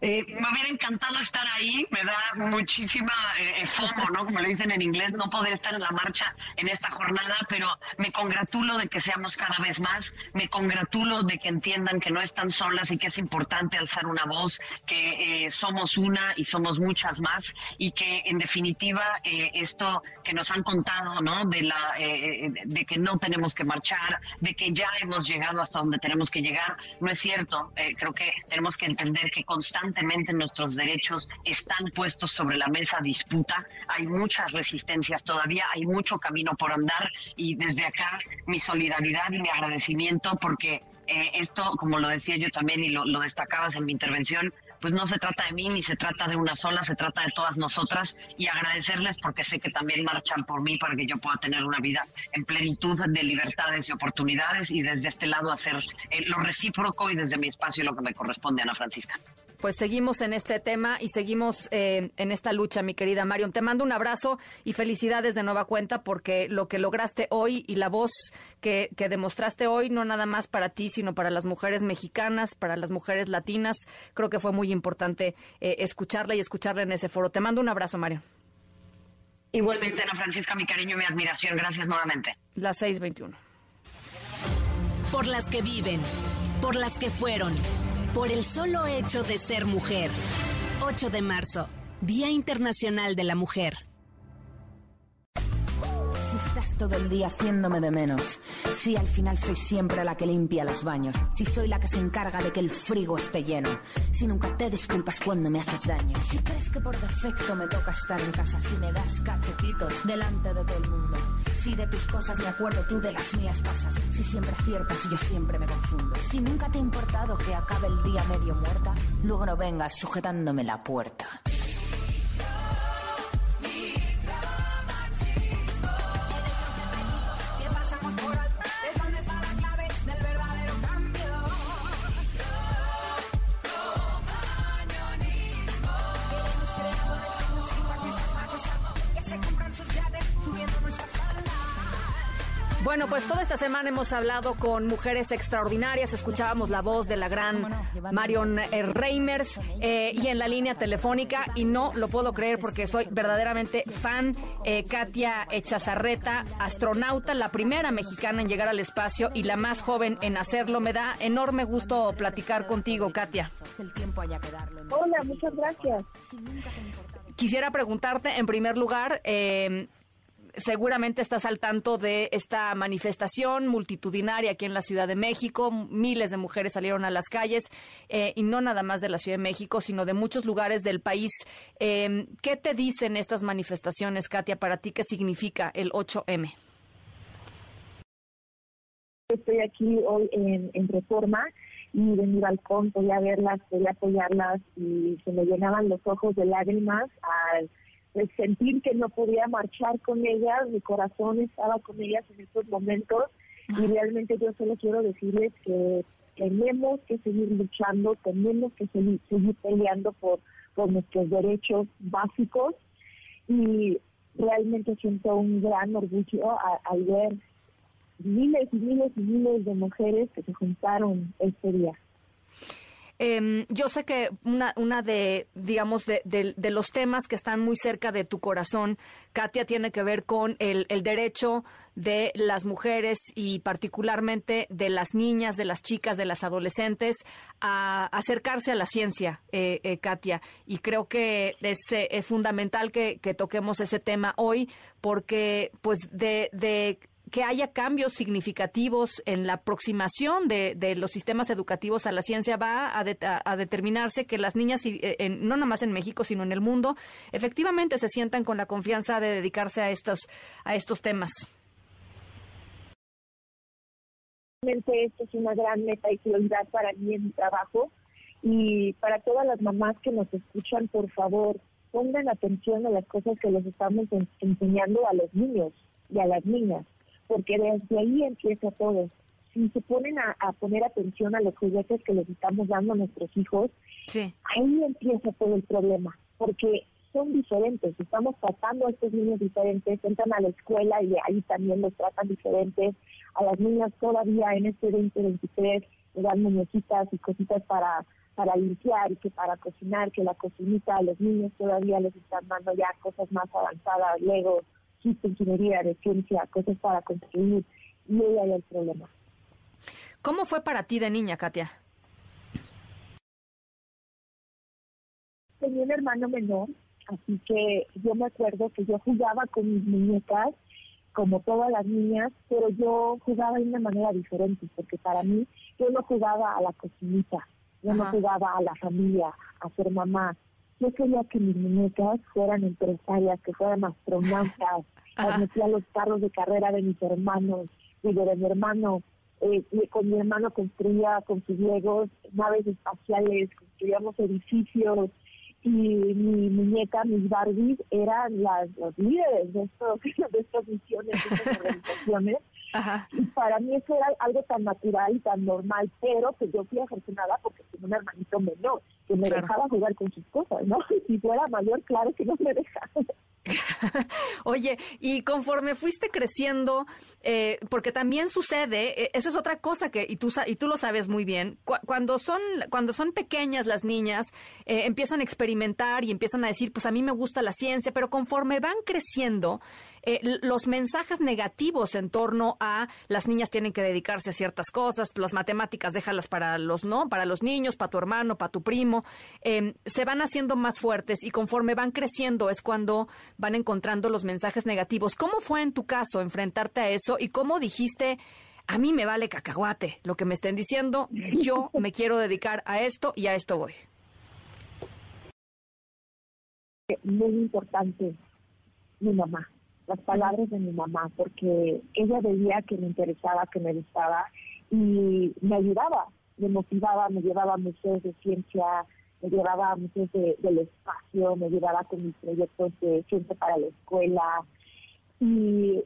[SPEAKER 22] Eh, me hubiera encantado estar ahí, me da muchísima eh, fomo, ¿no? Como le dicen en inglés, no poder estar en la marcha en esta jornada, pero me congratulo de que seamos cada vez más, me congratulo de que entiendan que no están solas y que es importante alzar una voz, que eh, somos una y somos muchas más y que en definitiva eh, esto que nos han contado, ¿no? De la de que no tenemos que marchar, de que ya hemos llegado hasta donde tenemos que llegar, no es cierto. creo que tenemos que entender que constantemente constantemente nuestros derechos están puestos sobre la mesa disputa. Hay muchas resistencias todavía, hay mucho camino por andar y desde acá mi solidaridad y mi agradecimiento porque eh, esto, como lo decía yo también y lo, lo destacabas en mi intervención, pues no se trata de mí ni se trata de una sola, se trata de todas nosotras y agradecerles porque sé que también marchan por mí para que yo pueda tener una vida en plenitud de libertades y oportunidades y desde este lado hacer eh, lo recíproco y desde mi espacio lo que me corresponde, Ana Francisca
[SPEAKER 3] pues seguimos en este tema y seguimos eh, en esta lucha, mi querida Marion. Te mando un abrazo y felicidades de nueva cuenta porque lo que lograste hoy y la voz que, que demostraste hoy, no nada más para ti, sino para las mujeres mexicanas, para las mujeres latinas, creo que fue muy importante eh, escucharla y escucharla en ese foro. Te mando un abrazo, Marion.
[SPEAKER 22] Igualmente, Ana Francisca, mi cariño y mi admiración. Gracias nuevamente.
[SPEAKER 3] Las 621.
[SPEAKER 23] Por las que viven, por las que fueron por el solo hecho de ser mujer. 8 de marzo, Día Internacional de la Mujer.
[SPEAKER 24] Todo el día haciéndome de menos, si al final soy siempre la que limpia los baños, si soy la que se encarga de que el frigo esté lleno, si nunca te disculpas cuando me haces daño, si crees que por defecto me toca estar en casa, si me das cachetitos delante de todo el mundo, si de tus cosas me acuerdo tú de las mías pasas, si siempre aciertas y yo siempre me confundo, si nunca te ha importado que acabe el día medio muerta, luego no vengas sujetándome la puerta.
[SPEAKER 3] Bueno, pues toda esta semana hemos hablado con mujeres extraordinarias. Escuchábamos la voz de la gran Marion Reimers eh, y en la línea telefónica, y no lo puedo creer porque soy verdaderamente fan, eh, Katia Echazarreta, astronauta, la primera mexicana en llegar al espacio y la más joven en hacerlo. Me da enorme gusto platicar contigo, Katia.
[SPEAKER 25] Hola, muchas gracias.
[SPEAKER 3] Quisiera preguntarte, en primer lugar, eh, seguramente estás al tanto de esta manifestación multitudinaria aquí en la Ciudad de México. Miles de mujeres salieron a las calles eh, y no nada más de la Ciudad de México, sino de muchos lugares del país. Em, ¿Qué te dicen estas manifestaciones, Katia, para ti? ¿Qué significa el 8M?
[SPEAKER 25] Estoy aquí hoy en, en Reforma y de mi balcón podía verlas, podía apoyarlas y se me llenaban los ojos de lágrimas al sentir que no podía marchar con ellas, mi corazón estaba con ellas en estos momentos y realmente yo solo quiero decirles que tenemos que seguir luchando, tenemos que seguir, peleando por, por nuestros derechos básicos y realmente siento un gran orgullo al ver miles y miles y miles de mujeres que se juntaron este día.
[SPEAKER 3] Em, yo sé que una, una de, digamos, de, los temas que están muy cerca de tu corazón, Katia, tiene que ver con el, derecho de las mujeres y particularmente de las niñas, de las chicas, de las adolescentes a acercarse a la ciencia, eh, eh, Katia. Y creo que es, es fundamental que, que, toquemos ese tema hoy porque, pues, de, de que haya cambios significativos en la aproximación de, de los sistemas educativos a la ciencia va a, a, determinarse que las niñas, eh, no nada más en México, sino en el mundo, efectivamente se sientan con la confianza de dedicarse a estos, a estos temas.
[SPEAKER 25] Realmente esto es una gran meta y prioridad para mí en mi trabajo y para todas las mamás que nos escuchan, por favor, pongan atención a las cosas que les estamos enseñando a los niños y a las niñas porque desde ahí empieza todo. Si se ponen a, poner atención a los juguetes que les estamos dando a nuestros hijos, ahí empieza todo el problema, porque son diferentes, estamos tratando a estos niños diferentes, entran a la escuela y ahí también los tratan diferentes, a las niñas todavía en este 2023 le dan muñequitas y cositas para para limpiar y que para cocinar, que la cocinita a los niños todavía les están dando ya cosas más avanzadas, legos, ingeniería, de ciencia, cosas para construir, y ahí hay el problema.
[SPEAKER 3] ¿Cómo fue para ti de niña, Katia?
[SPEAKER 25] Tenía un hermano menor, así que yo me acuerdo que yo jugaba con mis muñecas, como todas las niñas, pero yo jugaba de una manera diferente, porque para mí yo no jugaba a la cocinita, yo no jugaba a la familia, a ser mamá, yo quería que mis muñecas fueran empresarias, que fueran astronautas, metía los carros de carrera de mis hermanos, digo, de mi hermano, eh, con mi hermano construía con sus legos naves espaciales, construíamos edificios y mi muñeca, mis Barbies eran las los líderes de, estos, de estas misiones, de estas organizaciones. Y para mí eso era algo tan natural y tan normal, pero que yo fui afortunada porque tenía un hermanito menor que me dejaba jugar con sus cosas, ¿no? Si fuera mayor, claro que no me dejaba.
[SPEAKER 3] Oye, y conforme fuiste creciendo, eh, porque también sucede, eh, eso es otra cosa que, y tú, y tú lo sabes muy bien, cuando, son, cuando son pequeñas las niñas, eh, empiezan a experimentar y empiezan a decir, pues a mí me gusta la ciencia, pero conforme van creciendo, los mensajes negativos en torno a las niñas tienen que dedicarse a ciertas cosas, las matemáticas déjalas para los no, para los niños, para tu hermano, para tu primo, se van haciendo más fuertes y conforme van creciendo es cuando van encontrando los mensajes negativos. ¿Cómo fue en tu caso enfrentarte a eso y cómo dijiste, a mí me vale cacahuate lo que me estén diciendo, yo me quiero dedicar a esto y a esto voy?
[SPEAKER 25] Muy importante, mi mamá, las palabras de mi mamá, porque ella veía que me interesaba, que me gustaba y me ayudaba, me motivaba, me llevaba a museos de ciencia, me llevaba a muchos del espacio, me llevaba con mis proyectos de ciencia para la escuela. Y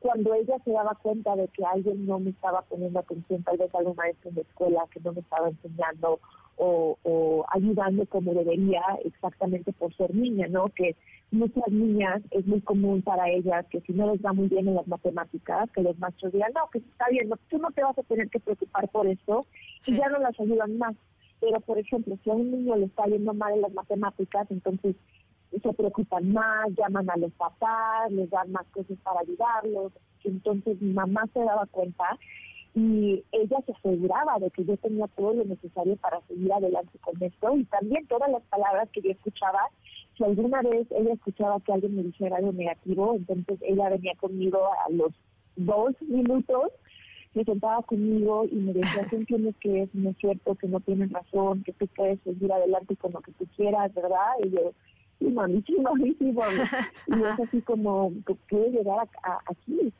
[SPEAKER 25] cuando ella se daba cuenta de que alguien no me estaba poniendo atención, tal vez algún maestro en la escuela que no me estaba enseñando o, o ayudando como debería, exactamente por ser niña, ¿no? Que muchas niñas es muy común para ellas que si no les va muy bien en las matemáticas, que los maestros digan, no, que está bien, tú no te vas a tener que preocupar por eso, y ya no las ayudan más. Pero, por ejemplo, si a un niño le está yendo mal en las matemáticas, entonces se preocupan más, llaman a los papás, les dan más cosas para ayudarlos. Entonces mi mamá se daba cuenta y ella se aseguraba de que yo tenía todo lo necesario para seguir adelante con esto y también todas las palabras que yo escuchaba, si alguna vez ella escuchaba que alguien me dijera algo negativo, entonces ella venía conmigo a los dos minutos se sentaba conmigo y me decía, ¿tú entiendes que es no es cierto, que no tienen razón, que tú puedes seguir adelante con lo que tú quieras, ¿verdad? Y yo, sí, mami, sí, mami, sí, mami. Y es así como, ¿qué llegar a, aquí?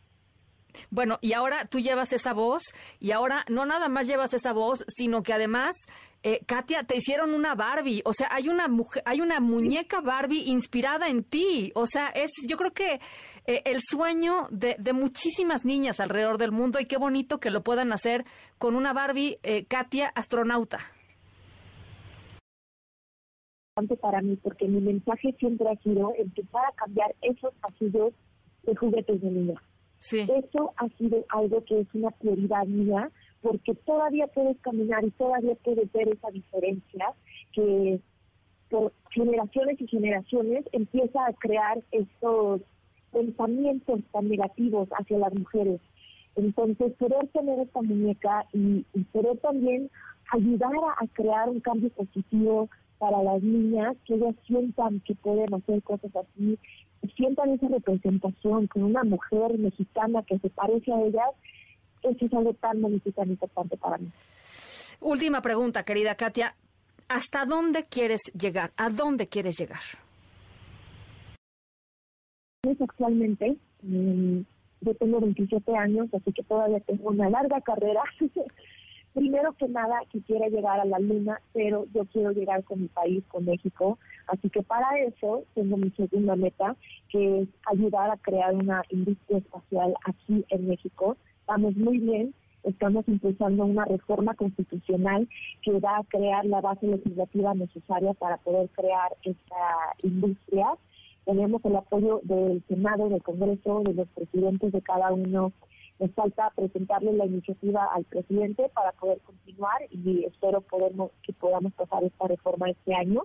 [SPEAKER 3] Bueno, y ahora tú llevas esa voz y ahora no nada más llevas esa voz, sino que además, eh, Katia, te hicieron una Barbie, o sea, hay una mujer, hay una muñeca Barbie inspirada en ti, o sea, es, yo creo que eh, el sueño de, muchísimas niñas alrededor del mundo y qué bonito que lo puedan hacer con una Barbie, eh, Katia, astronauta.
[SPEAKER 25] Para mí, porque mi mensaje siempre ha sido empezar a cambiar esos pasillos de juguetes de niña. Eso ha sido algo que es una prioridad mía, porque todavía puedes caminar y todavía puedes ver esa diferencia que por generaciones y generaciones empieza a crear estos pensamientos tan negativos hacia las mujeres. Entonces, poder tener esta muñeca y, poder también ayudar a, crear un cambio positivo para las niñas, que ellas sientan que pueden hacer cosas así, sientan esa representación con una mujer mexicana que se parece a ellas, eso es algo tan bonito y tan importante para mí.
[SPEAKER 3] Última pregunta, querida Katia. ¿Hasta dónde quieres llegar? ¿A dónde quieres llegar?
[SPEAKER 25] Actualmente, mm, yo tengo 27 años, así que todavía tengo una larga carrera. Primero que nada, quisiera llegar a la luna, pero yo quiero llegar con mi país, con México. Así que para eso tengo mi segunda meta, que es ayudar a crear una industria espacial aquí en México. Estamos muy bien, estamos impulsando una reforma constitucional que va a crear la base legislativa necesaria para poder crear esta industria. Tenemos el apoyo del Senado, del Congreso, de los presidentes de cada uno. Nos falta presentarle la iniciativa al presidente para poder continuar y espero podemos, que podamos pasar esta reforma este año.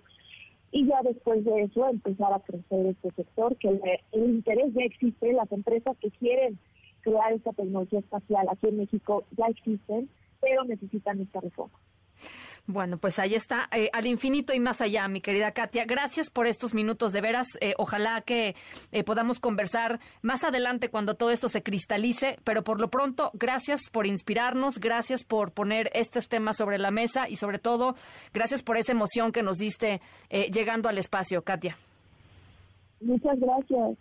[SPEAKER 25] Y ya después de eso empezar a crecer este sector, que el, el interés ya existe, las empresas que quieren crear esta tecnología espacial aquí en México ya existen, pero necesitan esta reforma.
[SPEAKER 3] Bueno, pues ahí está, eh, al infinito y más allá, mi querida Katia. Gracias por estos minutos, de veras. Eh, ojalá que eh, podamos conversar más adelante cuando todo esto se cristalice, pero por lo pronto, gracias por inspirarnos, gracias por poner estos temas sobre la mesa y sobre todo, gracias por esa emoción que nos diste llegando al espacio, Katia.
[SPEAKER 25] Muchas gracias.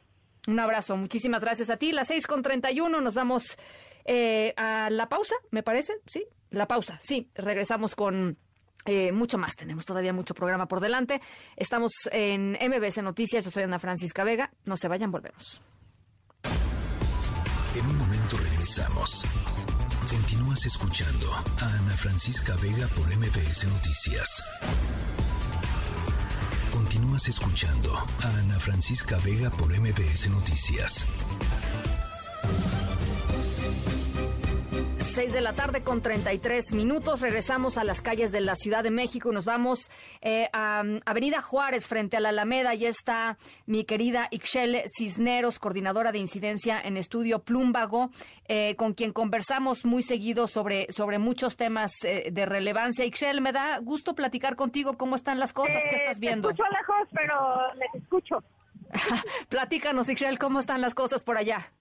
[SPEAKER 3] Un abrazo, muchísimas gracias a ti. Las seis con treinta y uno, nos vamos eh, a la pausa, me parece, sí, la pausa, sí, regresamos con eh, mucho más, tenemos todavía mucho programa por delante. Estamos en MBS Noticias, yo soy Ana Francisca Vega, no se vayan, volvemos.
[SPEAKER 1] En un momento regresamos. Continúas escuchando a Ana Francisca Vega por MBS Noticias. Continúas escuchando a Ana Francisca Vega por MBS Noticias.
[SPEAKER 3] 6 de la tarde con 33 minutos. Regresamos a las calles de la Ciudad de México y nos vamos eh, a um, Avenida Juárez frente a la Alameda. Ya está mi querida Ixchel Cisneros, coordinadora de incidencia en estudio Plúmbago, eh, con quien conversamos muy seguido sobre, sobre muchos temas eh, de relevancia. Ixchel, me da gusto platicar contigo. ¿Cómo están las cosas? que estás viendo?
[SPEAKER 26] Te escucho lejos, pero les escucho.
[SPEAKER 3] Platícanos, Ixchel, ¿cómo están las cosas por allá?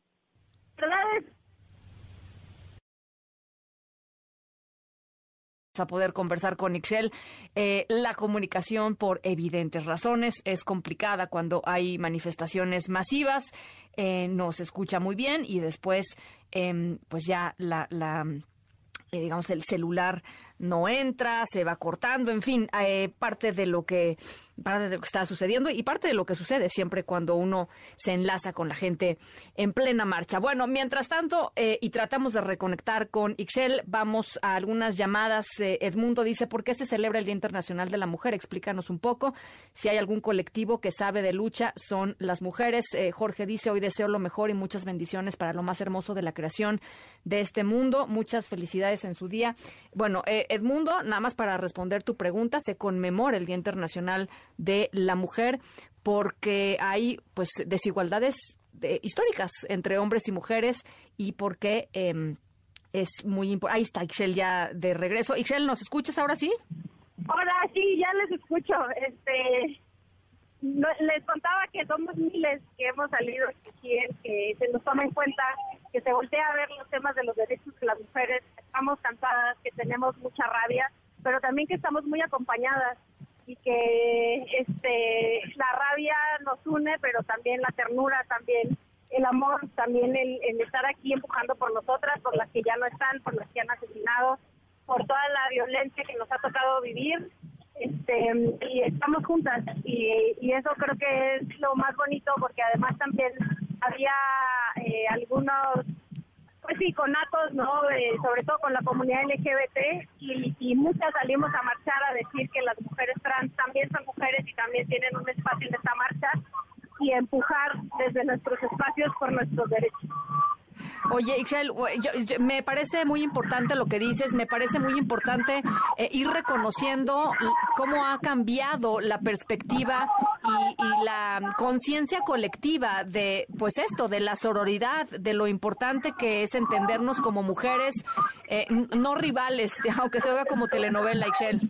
[SPEAKER 3] A poder conversar con Ixchel. Eh, la comunicación, por evidentes razones, es complicada cuando hay manifestaciones masivas. Eh, no se escucha muy bien y después, em, pues ya la, eh, digamos, el celular no entra, se va cortando, en fin, eh, parte de lo que parte de lo que está sucediendo y parte de lo que sucede siempre cuando uno se enlaza con la gente en plena marcha. Bueno, mientras tanto, eh, y tratamos de reconectar con Ixchel, vamos a algunas llamadas. Eh, Edmundo dice, ¿por qué se celebra el Día Internacional de la Mujer? Explícanos un poco. Si hay algún colectivo que sabe de lucha, son las mujeres. Jorge dice, hoy deseo lo mejor y muchas bendiciones para lo más hermoso de la creación de este mundo. Muchas felicidades en su día. Bueno, Edmundo, nada más para responder tu pregunta, se conmemora el Día Internacional de la Mujer porque hay pues desigualdades eh, históricas entre hombres y mujeres y porque em, es muy importante. Ahí está Ixchel ya de regreso. Ixchel, ¿nos escuchas ahora sí?
[SPEAKER 26] Hola, sí, ya les escucho. Este, les contaba que somos miles que hemos salido a que se nos toma en cuenta, que se voltea a ver los temas de los derechos de las mujeres. Estamos cansadas, que tenemos mucha rabia, pero también que estamos muy acompañadas y que este la rabia nos une, pero también la ternura, también el amor, también el, el estar aquí empujando por nosotras, por las que ya no están, por las que han asesinado, por toda la violencia que nos ha tocado vivir este, y estamos juntas y, eso creo que es lo más bonito porque además también había eh, algunos pues sí conatos no eh, sobre todo con la comunidad LGBT y, y muchas salimos a marchar a decir que las mujeres trans también son mujeres y también tienen un espacio en esta marcha y empujar desde nuestros espacios por nuestros derechos
[SPEAKER 3] Oye, Ixchel, me parece muy importante lo que dices, me parece muy importante eh, ir reconociendo cómo ha cambiado la perspectiva y, la conciencia colectiva de, pues esto, de la sororidad, de lo importante que es entendernos como mujeres, eh, no rivales, aunque se vea como telenovela, Ixchel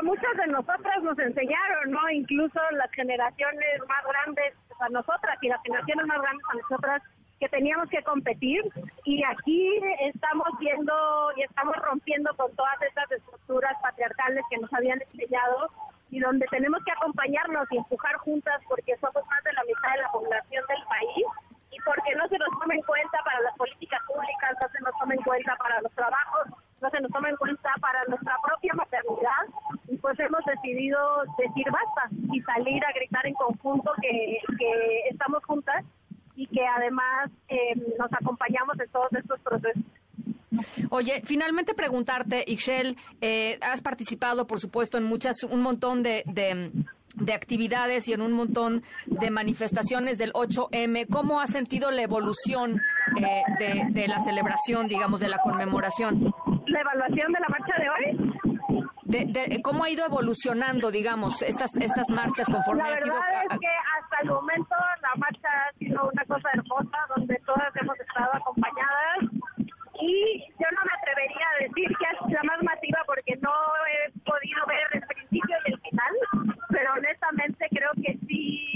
[SPEAKER 26] a muchas de nosotras nos enseñaron, ¿no? Incluso las generaciones más grandes a nosotras y las generaciones más grandes a nosotras que teníamos que competir y aquí estamos viendo y estamos rompiendo con todas estas estructuras patriarcales que nos habían enseñado y donde tenemos que acompañarnos y empujar juntas porque somos más de la mitad de la población del país y porque no se nos toma en cuenta para las políticas públicas, no se nos toma en cuenta para los trabajos, no se nos toma en cuenta para nuestra propia maternidad y pues hemos decidido decir basta y salir a gritar en conjunto que, que estamos juntas y que además eh, nos acompañamos en todos estos procesos.
[SPEAKER 3] Oye, finalmente preguntarte, Ixchel, eh, has participado, por supuesto, en muchas, un montón de, de, actividades y en un montón de manifestaciones del 8M. ¿Cómo has sentido la evolución eh, de, de, la celebración, digamos, de la conmemoración?
[SPEAKER 26] ¿La evaluación de la marcha de hoy?
[SPEAKER 3] de, cómo ha ido evolucionando, digamos, estas estas marchas conforme
[SPEAKER 26] la
[SPEAKER 3] ha sido...
[SPEAKER 26] verdad es que hasta el momento la marcha ha una cosa hermosa, donde todas hemos estado acompañadas y yo no me atrevería a decir que es la más masiva porque no he podido ver el principio y el final, pero honestamente creo que sí,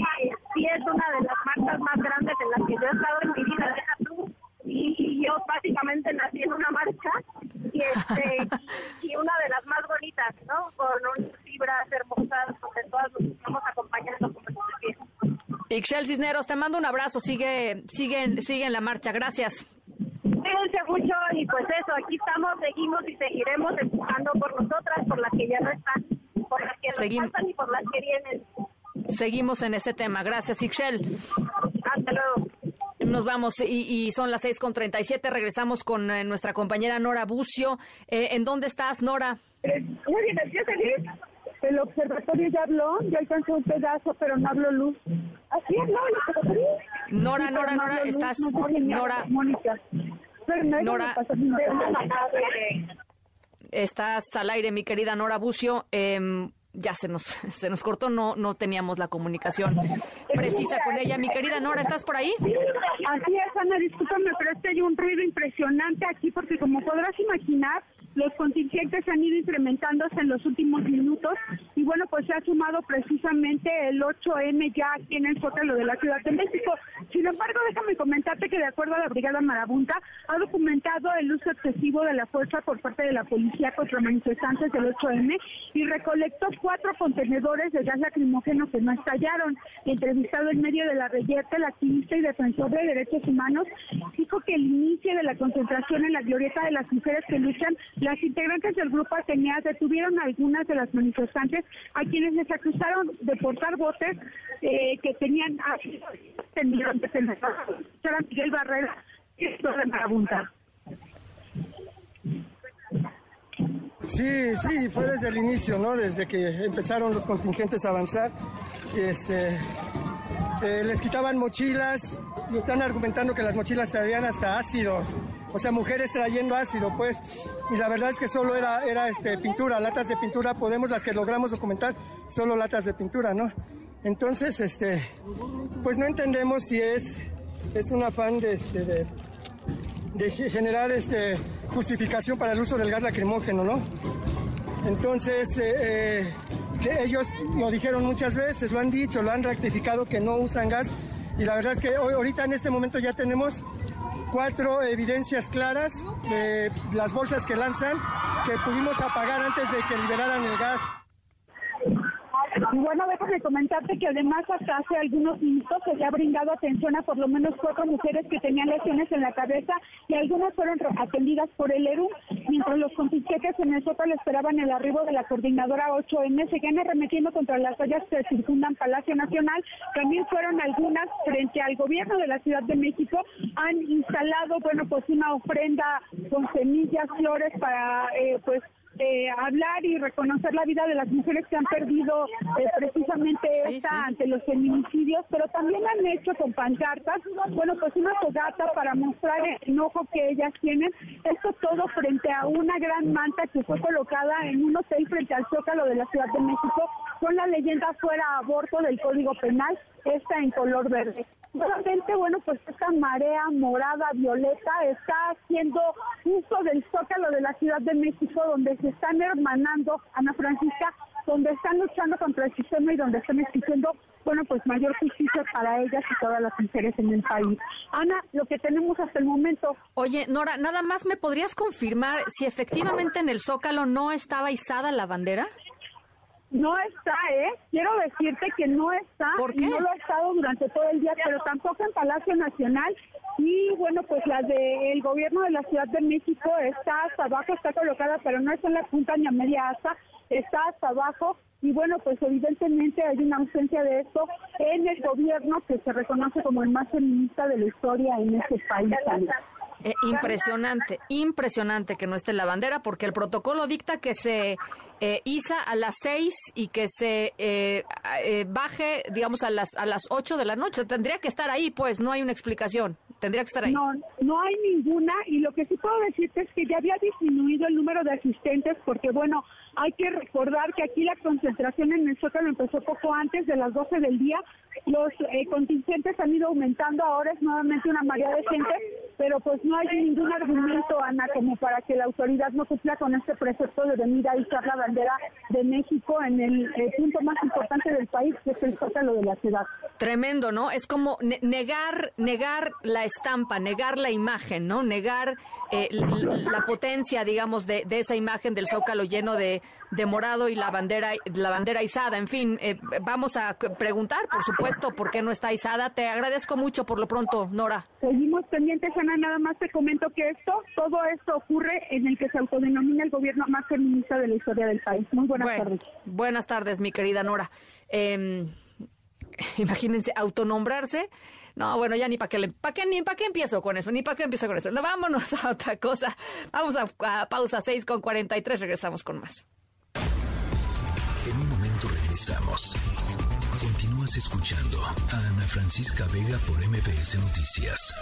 [SPEAKER 26] sí es una de las marchas más grandes en las que yo he estado en mi vida, deja tú, y yo básicamente nací en una marcha y este y una de las más bonitas, ¿no? Con unas fibras hermosas donde todas nos estamos
[SPEAKER 3] Ixchel Cisneros, te mando un abrazo, sigue, sigue, sigue en la marcha, gracias.
[SPEAKER 26] Cuídense mucho y pues eso, aquí estamos, seguimos y seguiremos empujando por nosotras, por las que ya no están, por las que nos faltan y por las que vienen.
[SPEAKER 3] Seguimos en ese tema, gracias Ixchel.
[SPEAKER 26] Hasta luego.
[SPEAKER 3] Nos vamos y, son las seis con treinta y siete. Regresamos con eh, nuestra compañera Nora Bucio. Eh, ¿En dónde estás, Nora?
[SPEAKER 5] muy bien, El observatorio ya habló, ya alcanzó un pedazo, pero no habló luz. Así es,
[SPEAKER 3] no, Nora, Nora, Nora, estás. Nora. Nora. Estás al aire, mi querida Nora Bucio. Eh, ya se nos, se nos cortó, no, no teníamos la comunicación precisa con ella. Mi querida Nora, ¿estás por ahí?
[SPEAKER 5] Así es, Ana, discúlpame, pero es que hay un ruido impresionante aquí porque como podrás imaginar, los contingentes han ido incrementándose en los últimos minutos y bueno, pues se ha sumado precisamente el 8M ya aquí en el Zócalo de la Ciudad de México. Sin embargo, déjame comentarte que de acuerdo a la Brigada Marabunta, ha documentado el uso excesivo de la fuerza por parte de la policía contra manifestantes del 8M y recolectó cuatro contenedores de gas lacrimógeno que no estallaron. Entrevistado en medio de la reyerta, el activista y defensor de derechos humanos dijo que el inicio de la concentración en la glorieta de las mujeres que luchan las integrantes del grupo Atenea detuvieron a algunas de las manifestantes a quienes les acusaron de portar botes eh, que tenían tendidos de Era Miguel Barrera, de Marabunta.
[SPEAKER 27] Sí, sí, fue desde el inicio, ¿no? Desde que empezaron los contingentes a avanzar. Este, eh, les quitaban mochilas y están argumentando que las mochilas traían hasta ácidos o sea, mujeres trayendo ácido, pues, y la verdad es que solo era, era este, pintura, latas de pintura, podemos, las que logramos documentar, solo latas de pintura, ¿no? Entonces, este, pues no entendemos si es, es un afán de, este, de, generar este, justificación para el uso del gas lacrimógeno, ¿no? Entonces, eh, eh, ellos lo dijeron muchas veces, lo han dicho, lo han rectificado que no usan gas. Y la verdad es que hoy, ahorita en este momento ya tenemos cuatro evidencias claras de las bolsas que lanzan que pudimos apagar antes de que liberaran el gas.
[SPEAKER 5] Bueno, déjame comentarte que además hasta hace algunos minutos se le ha brindado atención a por lo menos cuatro mujeres que tenían lesiones en la cabeza y algunas fueron atendidas por el ERU, mientras los contingentes en el Zócalo esperaban el arribo de la coordinadora 8M, seguían arremetiendo contra las vallas que circundan Palacio Nacional. También fueron algunas frente al gobierno de la Ciudad de México, han instalado, bueno, pues una ofrenda con semillas, flores para, eh, pues, eh, hablar y reconocer la vida de las mujeres que han perdido eh, precisamente esta ante los feminicidios, pero también han hecho con pancartas, bueno, pues una fogata para mostrar el enojo que ellas tienen. Esto todo frente a una gran manta que fue colocada en un hotel frente al Zócalo de la Ciudad de México con la leyenda fuera aborto del Código Penal, esta en color verde. Nuevamente, bueno, pues esta marea morada, violeta, está haciendo uso del Zócalo de la Ciudad de México, donde se están hermanando, Ana Francisca, donde están luchando contra el sistema y donde están exigiendo, bueno, pues mayor justicia para ellas y todas las mujeres en el país. Ana, lo que tenemos hasta el momento.
[SPEAKER 3] Oye, Nora, nada más me podrías confirmar si efectivamente en el Zócalo no estaba izada la bandera?
[SPEAKER 5] No está, ¿eh? Quiero decirte que no está.
[SPEAKER 3] ¿Por qué?
[SPEAKER 5] No lo ha estado durante todo el día, pero tampoco en Palacio Nacional. Y bueno, pues la del gobierno de la Ciudad de México está hasta abajo, está colocada, pero no es en la punta ni a media asa, está hasta abajo. Y bueno, pues evidentemente hay una ausencia de esto en el gobierno que se reconoce como el más feminista de la historia en este país.
[SPEAKER 3] Eh, impresionante, impresionante que no esté la bandera, porque el protocolo dicta que se eh, iza a las seis y que se eh, eh, baje, digamos, a las a las ocho de la noche. Tendría que estar ahí, pues, no hay una explicación. Tendría que estar ahí.
[SPEAKER 5] No, no hay ninguna y lo que sí puedo decirte es que ya había disminuido el número de asistentes porque, bueno, hay que recordar que aquí la concentración en el empezó poco antes de las 12 del día. Los eh, contingentes han ido aumentando, ahora es nuevamente una marea de gente, pero pues no hay ningún argumento, Ana, como para que la autoridad no cumpla con este precepto de venir a izar la bandera de México en el punto más importante del país, que es el Zócalo de la ciudad.
[SPEAKER 3] Tremendo, ¿no? Es como ne- negar, negar la estampa, negar la imagen, ¿no? Negar eh, la potencia, digamos, de, de esa imagen del zócalo lleno de, de morado y la bandera, la bandera izada. En fin, eh, vamos a preguntar, por supuesto, por qué no está izada. Te agradezco mucho por lo pronto, Nora.
[SPEAKER 5] Seguimos pendientes, Ana, nada más te comento que esto, todo esto ocurre en el que se autodenomina el gobierno más feminista de la historia del país. Muy buenas
[SPEAKER 3] Bueno,
[SPEAKER 5] tardes.
[SPEAKER 3] Buenas tardes, mi querida Nora. Eh, imagínense, autonombrarse. No, bueno, ya ni para qué, ni para qué empiezo con eso, ni para qué empiezo con eso. No, vámonos a otra cosa. Vamos a, a pausa 6 con 43, regresamos con más.
[SPEAKER 1] En un momento regresamos. Continúas escuchando a Ana Francisca Vega por MBS Noticias.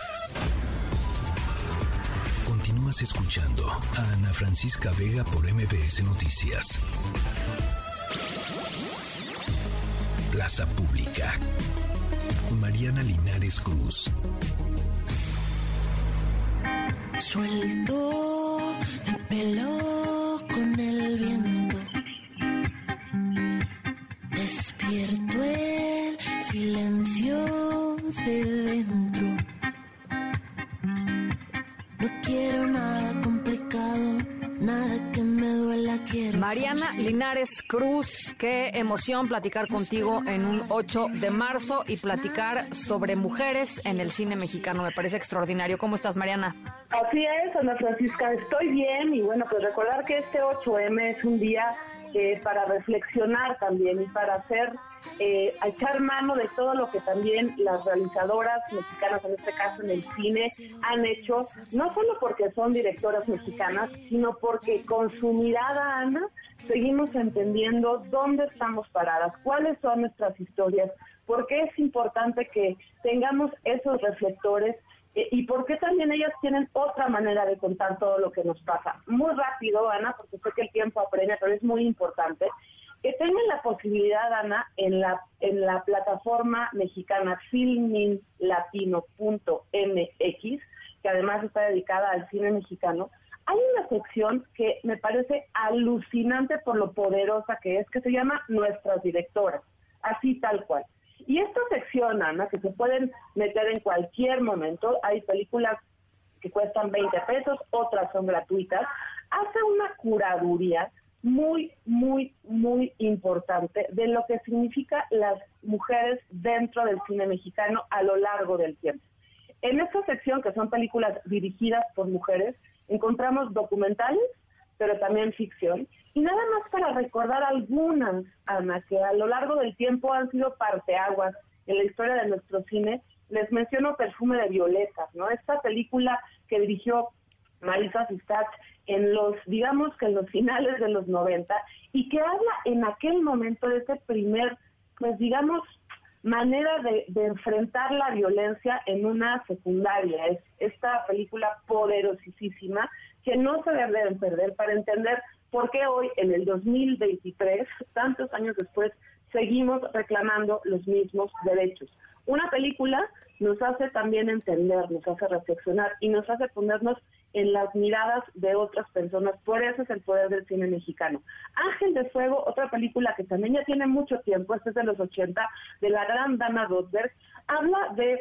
[SPEAKER 1] Continúas escuchando a Ana Francisca Vega por MBS Noticias. Plaza Pública. Mariana Linares Cruz.
[SPEAKER 28] Suelto el pelo con el viento. Despierto el silencio de dentro. No quiero nada complicado, nada que me duela, quiero.
[SPEAKER 3] Mariana Linares Cruz, qué emoción platicar contigo en un 8 de marzo y platicar sobre mujeres en el cine mexicano. Me parece extraordinario. ¿Cómo estás, Mariana?
[SPEAKER 29] Así es, Ana Francisca, estoy bien y bueno, pues recordar que este 8M es un día eh, para reflexionar también y para hacer, eh, a echar mano de todo lo que también las realizadoras mexicanas, en este caso en el cine, han hecho, no solo porque son directoras mexicanas, sino porque con su mirada, Ana, seguimos entendiendo dónde estamos paradas, cuáles son nuestras historias, por qué es importante que tengamos esos reflectores eh, y por qué también ellas tienen otra manera de contar todo lo que nos pasa. Muy rápido, Ana, porque sé que el tiempo apremia, pero es muy importante que tengan la posibilidad, Ana, en la en la plataforma mexicana filminlatino.mx, que además está dedicada al cine mexicano, hay una sección que me parece alucinante por lo poderosa que es, que se llama Nuestras Directoras, así tal cual. Y esta sección, Ana, que se pueden meter en cualquier momento, hay películas que cuestan 20 pesos, otras son gratuitas, hace una curaduría muy, muy, muy importante de lo que significa las mujeres dentro del cine mexicano a lo largo del tiempo. En esta sección, que son películas dirigidas por mujeres, encontramos documentales, pero también ficción. Y nada más para recordar algunas, Ana, que a lo largo del tiempo han sido parteaguas en la historia de nuestro cine, les menciono Perfume de Violetas, ¿no? Esta película que dirigió Marisa Sistach en los, digamos que en los finales de los 90, y que habla en aquel momento de ese primer, pues digamos, manera de, enfrentar la violencia en una secundaria. Es esta película poderosísima que no se deben perder para entender por qué hoy, en el 2023, tantos años después, seguimos reclamando los mismos derechos. Una película nos hace también entender, nos hace reflexionar y nos hace ponernos en las miradas de otras personas. Por eso es el poder del cine mexicano. Ángel de Fuego, otra película que también ya tiene mucho tiempo, esta es de los 80, de la gran Dana Rosberg, habla de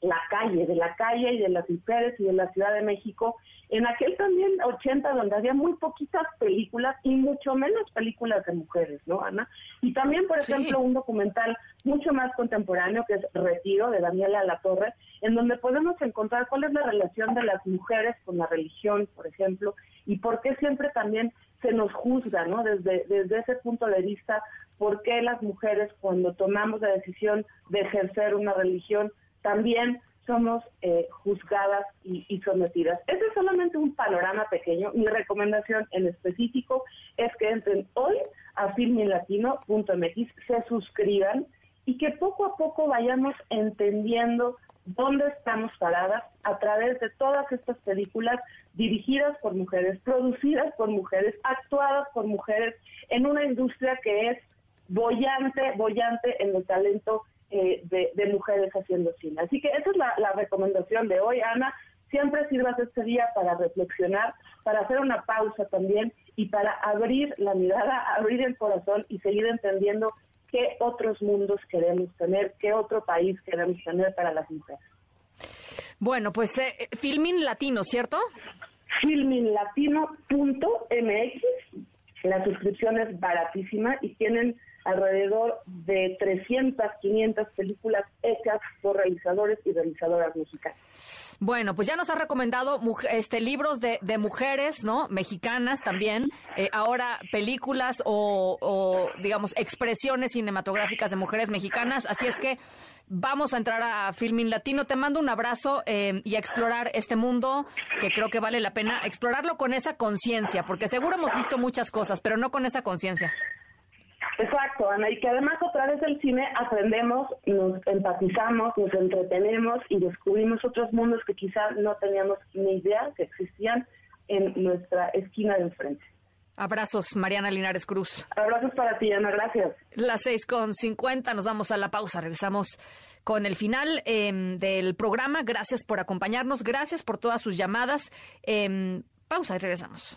[SPEAKER 29] la calle, de la calle y de las mujeres y de la Ciudad de México, en aquel también 80 donde había muy poquitas películas y mucho menos películas de mujeres, ¿no, Ana? Y también, por ejemplo, un documental mucho más contemporáneo que es Retiro de Daniela Latorre, en donde podemos encontrar cuál es la relación de las mujeres con la religión, por ejemplo, y por qué siempre también se nos juzga, ¿no? Desde, desde ese punto de vista, por qué las mujeres cuando tomamos la decisión de ejercer una religión, también somos eh, juzgadas y, sometidas. Este es solamente un panorama pequeño. Mi recomendación en específico es que entren hoy a filminlatino.mx, se suscriban y que poco a poco vayamos entendiendo dónde estamos paradas a través de todas estas películas dirigidas por mujeres, producidas por mujeres, actuadas por mujeres en una industria que es bollante, bollante en el talento eh, de, mujeres haciendo cine. Así que esa es la, recomendación de hoy, Ana. Siempre sirvas este día para reflexionar, para hacer una pausa también y para abrir la mirada, abrir el corazón y seguir entendiendo qué otros mundos queremos tener, qué otro país queremos tener para las mujeres.
[SPEAKER 3] Bueno, pues eh, Filmin Latino, ¿cierto?
[SPEAKER 29] Filminlatino.mx. La suscripción es baratísima y tienen alrededor de 300, 500 películas hechas por realizadores y realizadoras musicales.
[SPEAKER 3] Bueno, pues ya nos ha recomendado este libros de, de mujeres, ¿no? Mexicanas también. Eh, ahora películas o, digamos, expresiones cinematográficas de mujeres mexicanas. Así es que vamos a entrar a Filming Latino. Te mando un abrazo eh, y a explorar este mundo que creo que vale la pena explorarlo con esa conciencia, porque seguro hemos visto muchas cosas, pero no con esa conciencia.
[SPEAKER 29] Exacto, Ana, y que además a través del cine aprendemos, nos empatizamos, nos entretenemos y descubrimos otros mundos que quizás no teníamos ni idea que existían en nuestra esquina de enfrente.
[SPEAKER 3] Abrazos, Mariana Linares Cruz.
[SPEAKER 29] Abrazos para ti, Ana, gracias.
[SPEAKER 3] Las seis con cincuenta, nos vamos a la pausa, regresamos con el final em, del programa. Gracias por acompañarnos, gracias por todas sus llamadas. Em, pausa y
[SPEAKER 1] regresamos.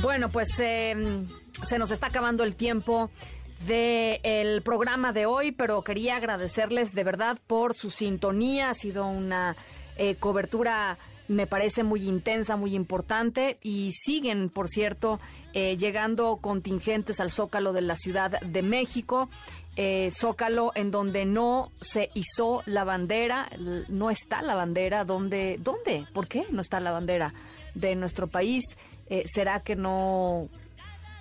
[SPEAKER 3] Bueno, pues em, se nos está acabando el tiempo del programa de hoy, pero quería agradecerles de verdad por su sintonía. Ha sido una eh, cobertura me parece muy intensa, muy importante y siguen, por cierto, eh, llegando contingentes al Zócalo de la Ciudad de México. Eh, Zócalo en donde no se hizo la bandera, no está la bandera, ¿dónde? ¿Dónde? ¿Por qué no está la bandera de nuestro país? Eh, ¿Será que no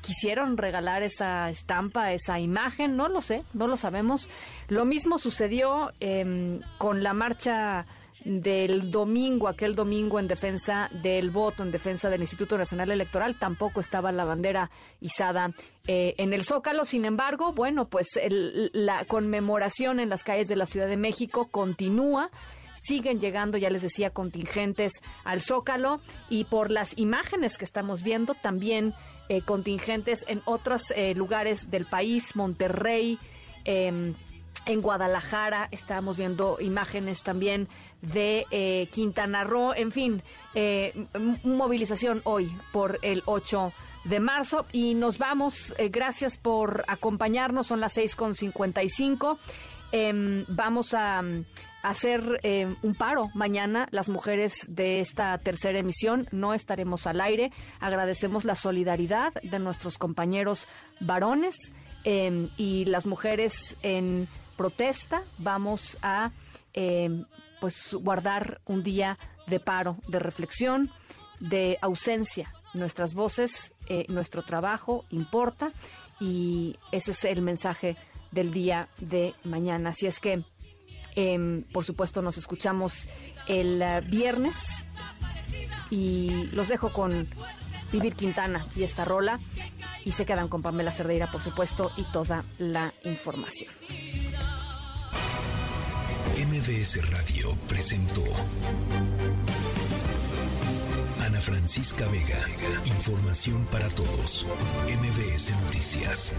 [SPEAKER 3] quisieron regalar esa estampa, esa imagen? No lo sé, no lo sabemos. Lo mismo sucedió em, con la marcha del domingo, aquel domingo en defensa del voto, en defensa del Instituto Nacional Electoral, tampoco estaba la bandera izada eh, en el Zócalo. Sin embargo, bueno, pues la conmemoración en las calles de la Ciudad de México continúa siguen llegando, ya les decía, contingentes al Zócalo. Y por las imágenes que estamos viendo, también eh, contingentes en otros eh, lugares del país, Monterrey, em, en Guadalajara, estamos viendo imágenes también de eh, Quintana Roo, en fin, movilización hoy por el 8 de marzo. Y nos vamos, gracias por acompañarnos, son las 6.55 Em, vamos a, hacer em, un paro mañana. Las mujeres de esta tercera emisión no estaremos al aire. Agradecemos la solidaridad de nuestros compañeros varones em, y las mujeres en protesta. Vamos a pues guardar un día de paro, de reflexión, de ausencia. Nuestras voces, eh, nuestro trabajo importa y ese es el mensaje del día de mañana. Así es que, em, por supuesto, nos escuchamos el eh, viernes y los dejo con Vivir Quintana y esta rola y se quedan con Pamela Cerdeira, por supuesto, y toda la información.
[SPEAKER 1] MBS Radio presentó Ana Francisca Vega. Información para todos. MBS Noticias.